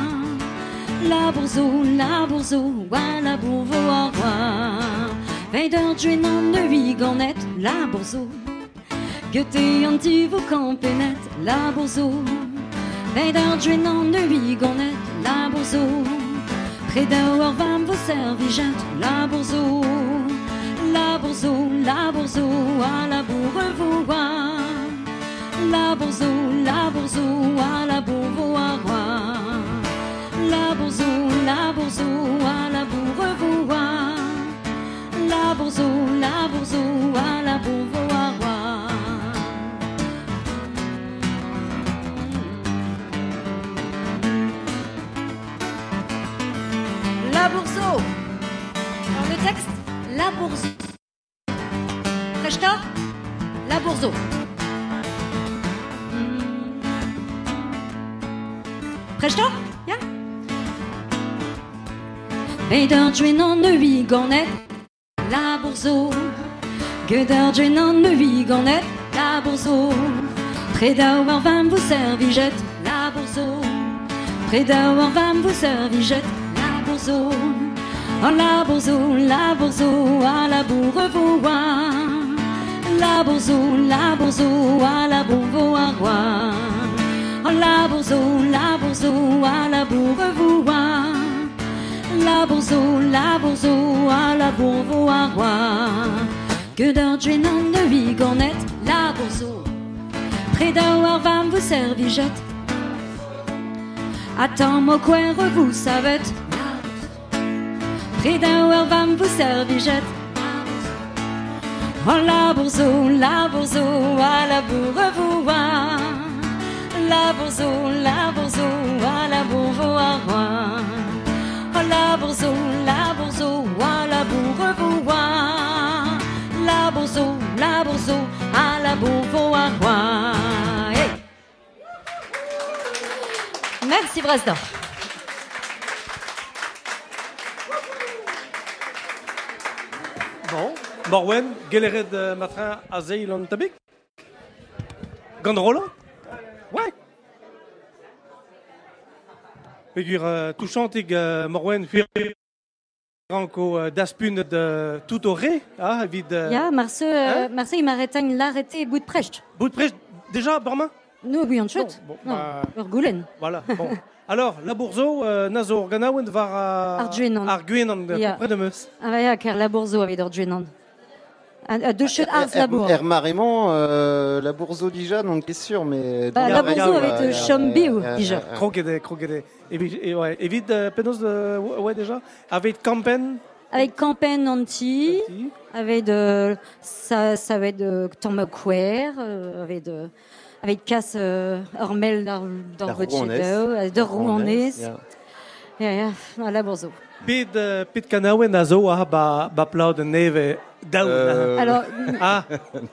O: La bourzo, la bourzo, à la bourre à roi Veider drin an de wi ganet la bourzo Que te an ti vous campenet la bourzo Veider drin an de wi ganet la bourzo Près d'avoir vam vos servigettes la bourzo La bourzo, la à la bourre vous La bourzo, la bourzo, à la bourre à roi bourzo, la bourzo, à la bourre vous La bourzo, la bourzo, à la bourre à roi La bourzo Dans le texte, la bourzo Prechta, la bourzo Prechta, ja Veider drin an de wi ganet la bourzo. Geder drin an de wi ganet la bourzo. Près d'avoir vam vous servigette. La bourzo. Près d'avoir vam vous servigette. La bourzo. Oh la bourzo, la bourzo, à la bourre vous La bourzo, la bourzo, à la bourre à roi Oh la bourzo, la bourzo, à la bourre vous La bourzo, la bourzo, à la bourre à roi Que non de wi ganet la bourzo Près vam vous servigette Attends mo quer vous savette Près vam vous servigette Oh la bourseau, la bourseau, à la bourrevoua. La bourseau, la bourseau, à la bourrevoua. Oh la bourseau, la bourseau, à la bourrevoua. La bourseau, la bourseau, à la bourrevoua. Hey. Merci Brasdor.
A: Bon, Morwen, Gelered euh, Matrin, Azeil, on tabik Gandrola Ouais. Figure euh, touchante, euh, Morwen, fuir Ranko euh, daspun de tout au ré, ah, vide. euh,
O: Ja, Marce,
A: Hein?
O: Marce, il l'arrêter bout de prêche.
A: Bout de prêche, déjà, Barma
O: Nous, oui, on chute.
A: bon,
O: Non,
A: bah-. Voilà, bon. Alors, la bourzo, euh, nazo organaouen var.
O: Arguenan.
A: Arguenan,
O: Ja.
A: près de meus.
O: Ah, bah, car la bourzo avait d'ordjuenan. À deux chutes ars la bourre.
T: Er Marémont, euh, la bourse déjà, donc est sûr, mais.
O: Bah, la bourse avec Chambéo, déjà.
A: Crocodé, crocodé. Et, vite, euh, penos de... Ouais, déjà. Avec Campen,
O: Avec Campen Anti, avec de. Ça, ça avait de Tom McQuare, euh, avec de. Avec Cass euh, Hormel dans dans de Rouennaise.
T: ja.
O: Ja, ja, à la bourzo.
A: Pid, euh, pid kanaouen nazo, ah, ba, ba plau de neve.
T: Euh,
O: Alors,
A: Ah,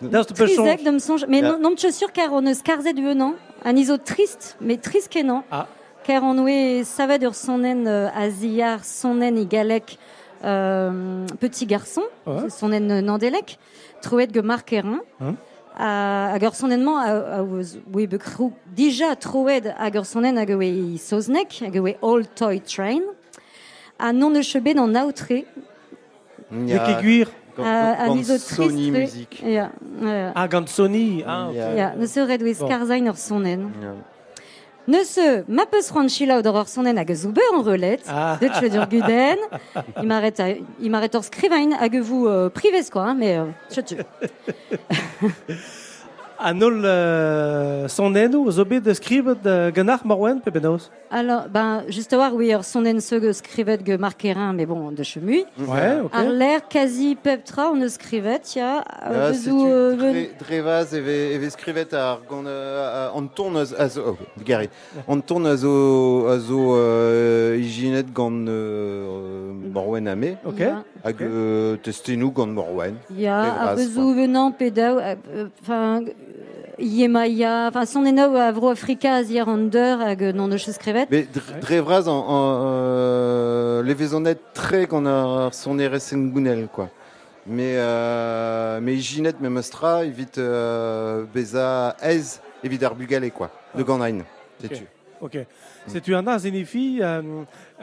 A: das tu peux changer.
O: Trisec de me songe. Mais
A: Ja.
O: non, suis sûr car on ne scarze du non? Un iso triste, mais triste que non?
A: Ah.
O: Car on oué savait de son naine euh, Aziar, son naine et Galec, euh, petit garçon,
A: Ouais.
O: son naine Nandelec, trouvé de marquerin.
A: Hein?
O: A a garçonnement a a ouz oui bekrou déjà trouvé a garçonnen a goe soznek a goe Old Toy Train a non de chebet dans Nautré
T: il y a-
A: Keguir.
T: quand-
O: a
T: quand
O: a miso triste
T: Sony Music.
O: Ja, ja.
A: Ah, gant Sony. Ah, ok.
O: Ja, ne se red
A: Bon.
O: skarzain ur sonen.
T: Ja.
O: Ne se ma peus ranchila od ur sonen hag en relais,
A: Ah.
O: de tchwe dur guden, il m'arrête à- il m'arrête ur skrivain hag vous euh, privez quoi, hein, mais euh.
A: Anol euh, son eno, zo bet de skrivet de gannach marwen, pe benos.
O: Alors, ben, juste voir, oui, sonen se skrivet ge markerin, mais bon, de chemui.
A: Ouais, ok.
O: Ar l'air quasi peptra, on ne skrivet, ya, bezou,
T: Drevaz eve, skrivet an tourne a zo, oh, gari, an tourne a zo, a zo ijinet gant euh, Morwen ame,
A: Ok.
T: Hag euh, testenou gant Morwen.
O: Ya, a bezou venant pedao, enfin, Yemaya, enfin, son eno a vro Afrika a zier an deur hag euh, non de che skrivet.
T: Mais dr- Drevraz en, en euh, les vaisonettes très qu'on a son RSN Gounel quoi. Mais euh, mais Ginette même Astra évite euh, Beza Ez évite Arbugale quoi. De Gandain. C'est tu.
A: Ok. C'est tu an a zenifi, euh,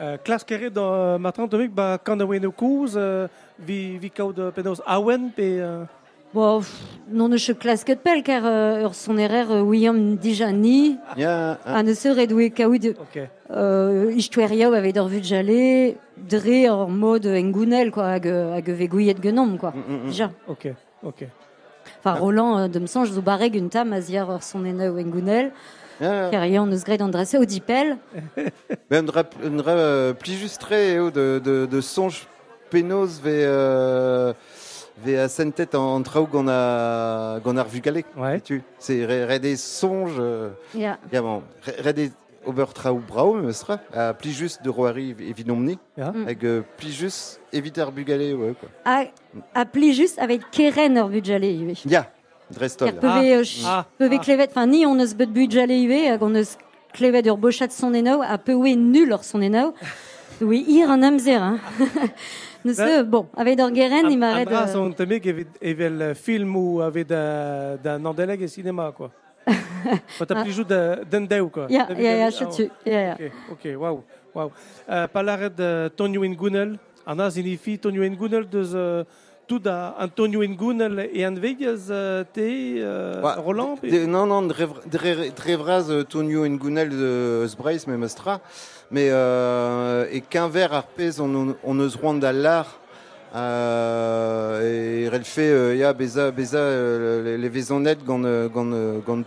A: euh, klas kere dans matran tomik, ba kan a weno kouz, euh, vi, vi kao de penos awen, pe... Euh,
O: Bon, pff, non de che klasket pel, car euh, ur son erer euh, William Dijani,
T: Ya,
O: a ne se redoué kaout de...
A: ok.
O: Euh, Istueria avait d'or vu de jaler, dre en mode engounel, quoi, hag, hag vegouillet genom, quoi.
T: mm,
O: Déjà.
A: Ok, ok.
O: Enfin, Roland, euh, de me songe, zo barreg une tam, a ziar ur son eneu engounel,
T: Ya,
O: car yon eus gret an dresse au dipel.
T: Euh, plus juste très oh, de, de, de songe penos ve euh, ve à sainte tête en, on a on a revu galé.
A: Ouais.
T: Tu c'est des songes. Euh,
O: Ya.
T: ya bon des over traoug brao me sera à plus juste de roari évinomni
A: Ja.
T: avec euh, plus juste éviter bugalé ouais quoi.
O: Pli juste avec Keren jaler, oui.
T: Ya Drestol.
O: Peuvent euh, ch-
A: Ah.
O: peuvent
A: Ah.
O: klevet, enfin, ni on eus bet ive, hag on eus klevet ur bochat son eneu, a peu nul ur son eneu. Oui, ir an amzer, hein. Ne se, bon, avec d'or geren, il m'arrête...
A: Andra,
O: euh,
A: son tomik, evet, evel film ou avait da, da nandeleg e cinéma, quoi. Quand t'as
O: Ah.
A: plus joué d'un deu, quoi.
O: Ya,
A: David
O: ya, ya,
A: David-
O: je tu, ya, ya.
A: Ok, waouh, waouh. Euh, Palaret de Tonio Ingunel, Anna signifi Tonio Ingunel de euh, tout da Antonio Ingunel et an vegas euh, te euh,
T: Ouais,
A: Roland.
T: non, non, Drev- Dre- Drevraz, euh, Tonio Ngunel de Sbrace, même Astra. Mais, euh, et qu'un verre arpez, on, on euse Rwanda l'art. Euh, et fait, euh, euh, les, vaisonnettes, gant, euh, gant, euh, gant,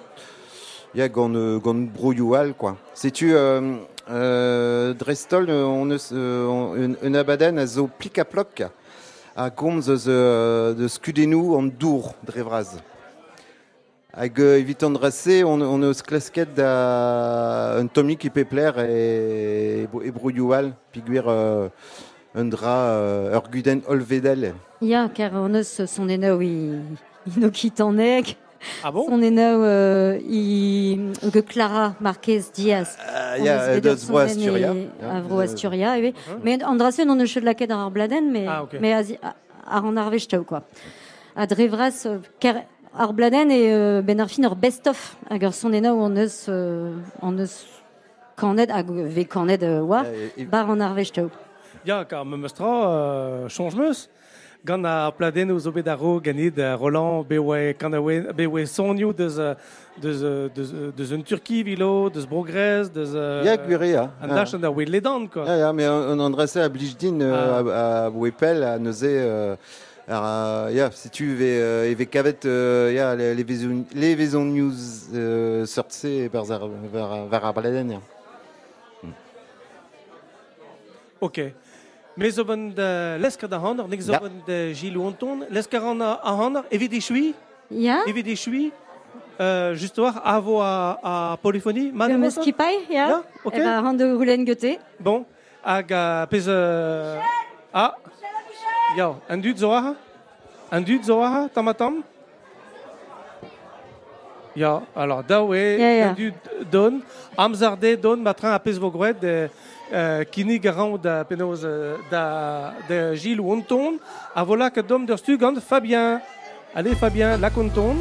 T: ya, gant, euh, gant brouilloual, quoi. Drestol, euh, on euse, on- un, un abaden a zo plic à ploc. a eus euh, de skudenou an dour drevraz. Hag euh, evit an dresse, on, on eus klasket da un tomi ki pepler e, e piguer euh, un dra euh, ur guden olvedel.
O: Ya, ker on eus son enao i, i no kit an eg.
A: Ah bon?
O: Son euh, i ge Clara Marquez Diaz.
T: Uh, ya,
O: On eus
T: deus Asturia.
O: e-
T: Ya.
O: A vro Asturia, eve. Mais andrasen on eus laket ar bladen, mais,
A: Ah, ok.
O: mais ar an quoi. A drevras, euh, ker ar bladen e euh, ben ar fin ur best-of hag ur son enao on eus, euh, on eus kanet, hag ve kanet war, bar an arvechtaou.
A: Ya, kar me meustra euh, change meus. Gant a pladen ouz obet aro euh, Roland bewe kanawe bewe sonioù deus euh, deus deus deus un Turki vilo, deus Brogrez, deus
T: Ya, gwire, ya.
A: an dach an da wed ledan quoi.
T: Ya, ya, mais on, on adresse à Blijdin, euh, à, à Bouepel, à Neuzé. Euh, alors, euh, ya, si tu veux, euh, evek kavet, euh, ya, les, les, vaison, les vaison news euh, sortse vers, vers, vers Arbaladen, ya.
A: Ok. Mais zo van de lesker da hander, nek zo
T: Ja.
A: van de Gilles Anton, lesker an a evit e chui, evit e chui, euh, just war avo a, a polyphonie, man
O: Meus kipai, ya?
A: ok.
O: E ba, ran de.
A: Bon, hag a pez... Euh... Ah, ya, un dud zo aha Un dud zo aha, tam a tam Ya, alors e, un dud don, amzarde don, matran a pez vo gred, de, euh, kini garant da penoz euh, da, da Gilles ou Anton, a vola que dom der stu gant Fabien. Allez Fabien, la conton.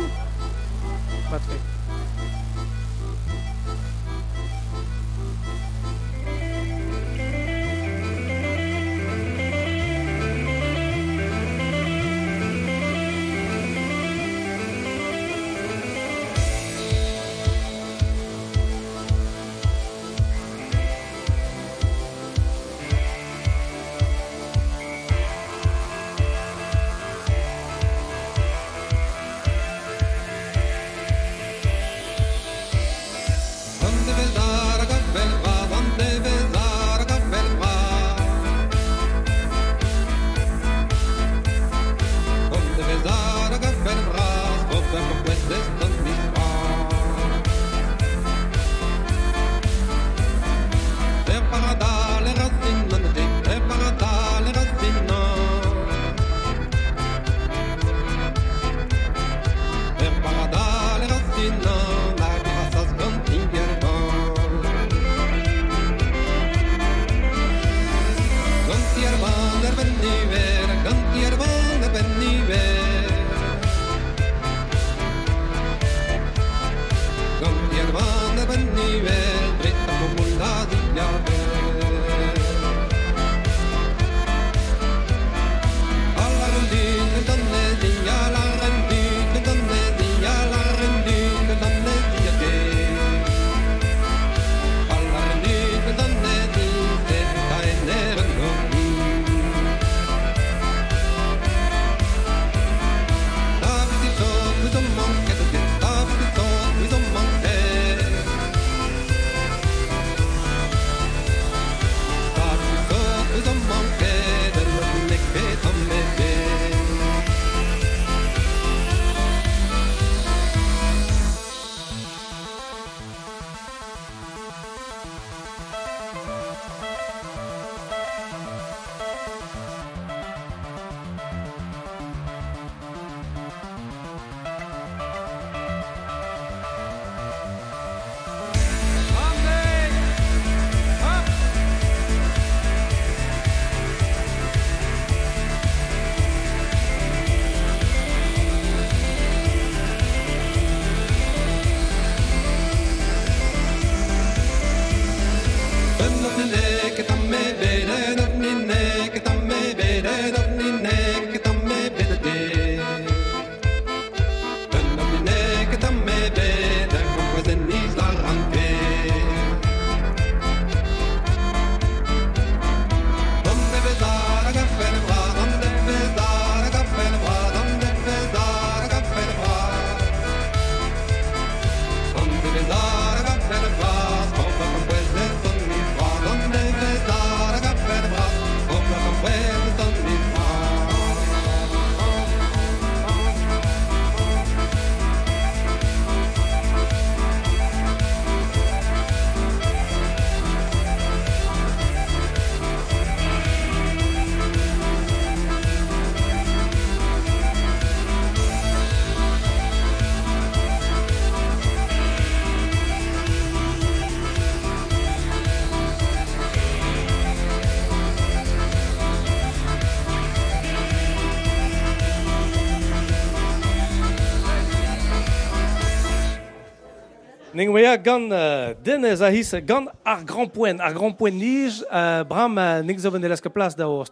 U: Ea gant euh, denez ar grand poen, ar grand poen nij, euh, bram euh, nek zo vendelezke plas da o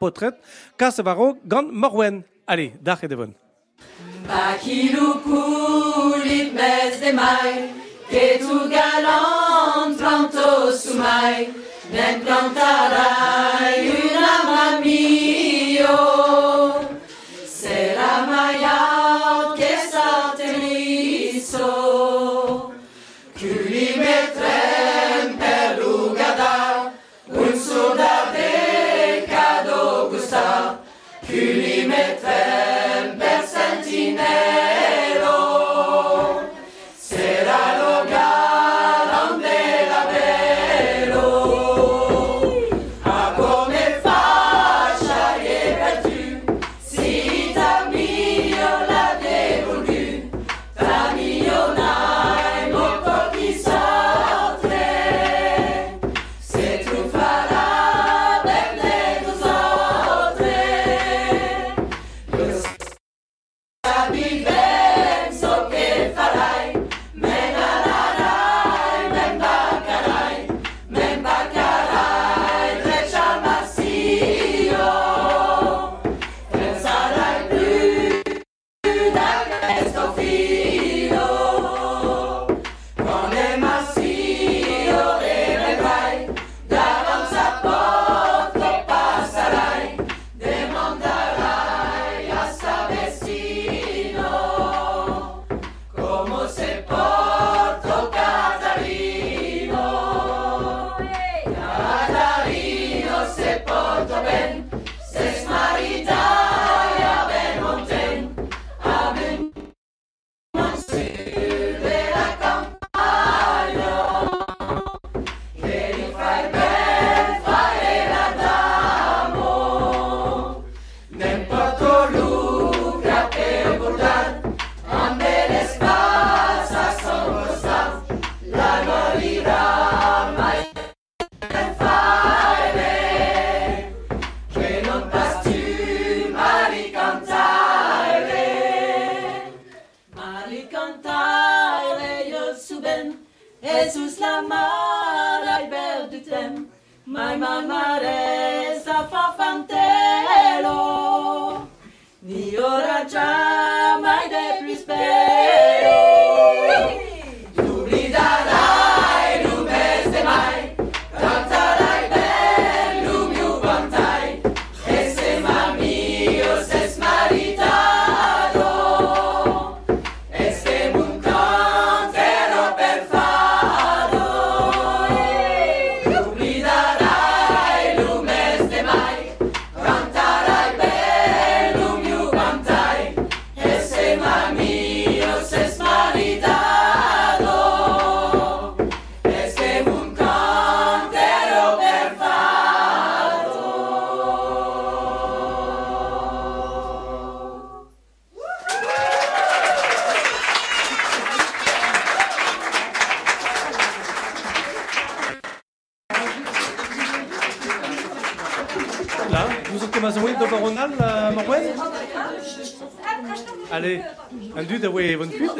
U: potret, kas varo morwen. Allez, dar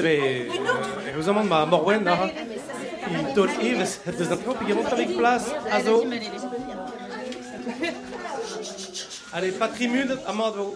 U: Be heureusement ma Morwen. Il tout des qui vont place. Allez, patrimoine
A: à Mordo.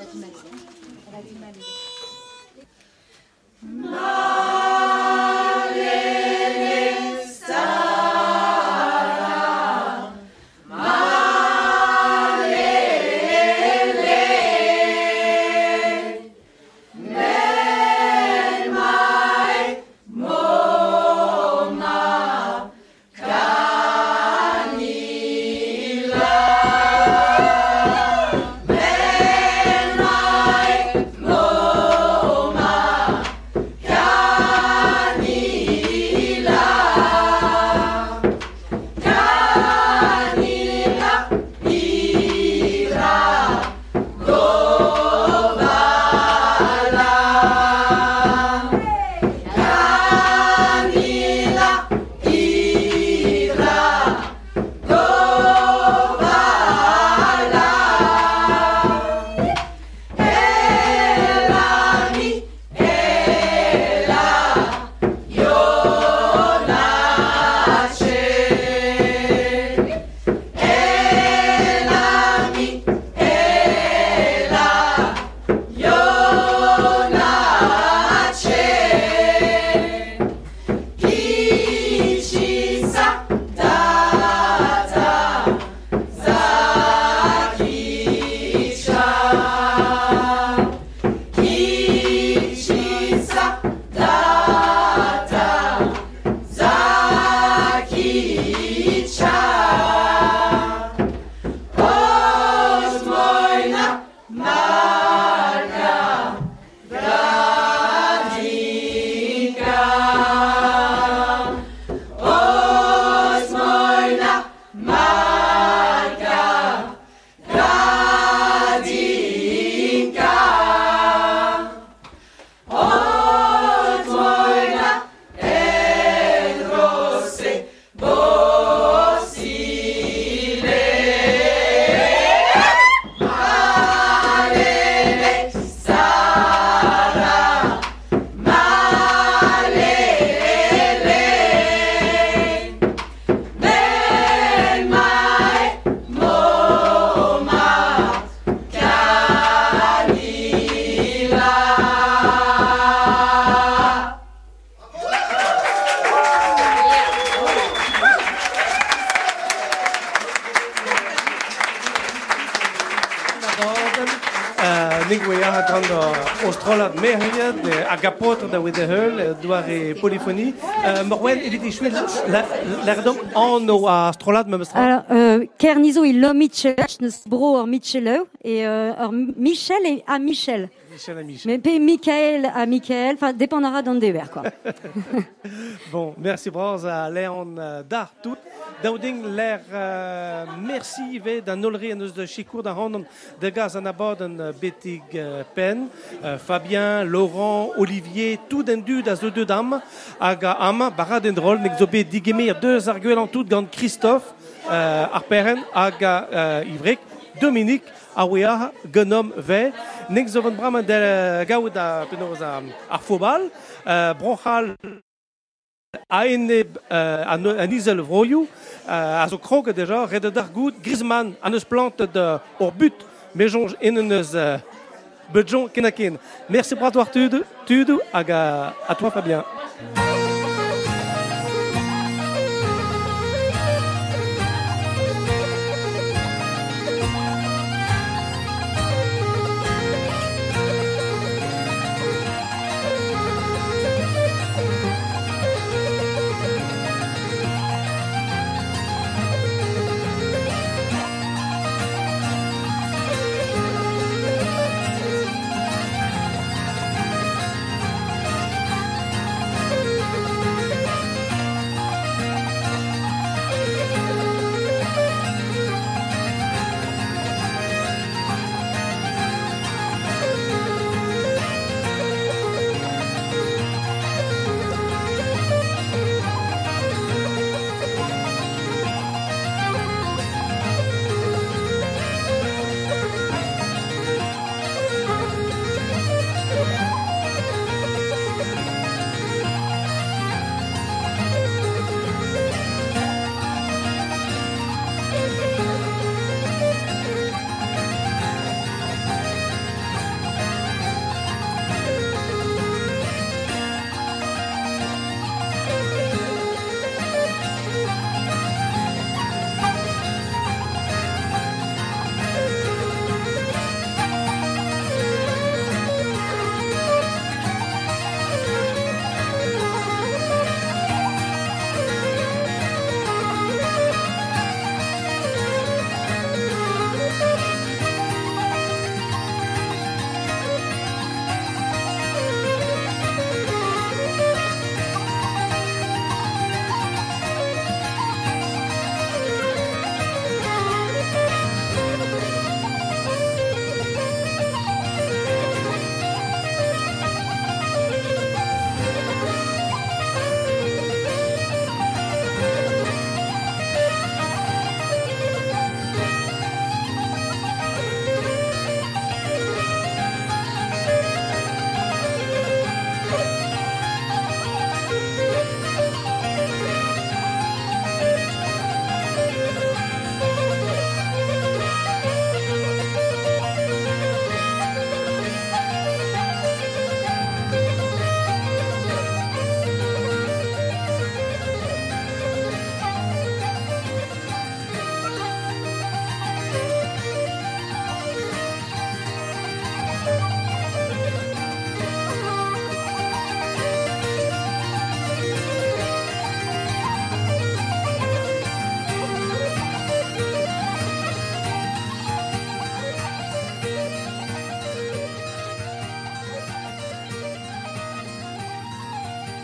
A: Uh, Morwen, evit e chouet l'erdom an o a Australat me.
O: Alors, euh, ker nizo il lo Mitchell, neus bro ar Mitchell et euh, ar Michel et à Michel.
A: Michel a Michel.
O: Mais Michael à Michael, enfin, dépendra dever, quoi.
A: Bon, merci braz a Léon uh, da tout. Dauding l'air uh, merci ve da nolri en eus de chikour da hanon de gaz an abord an betig pen. Fabien, Laurent, Olivier, tout den du da zo deux dames hag a am barad en drol nek zo bet digemer deux arguel an tout gant Christophe uh, ar peren hag a uh, Ivrek, Dominique a wea genom ve. Nek zo vant bram an del gaout a penoz a, ar fobal. Uh, bronchal a ene uh, an, an izel vroioù, uh, a zo krog deja, red ar gout, Griezmann an eus plant de ur but, mejonj en en eus uh, bedjon ken a ken. Merci brat war tudu, tudu hag a, a toi Fabien.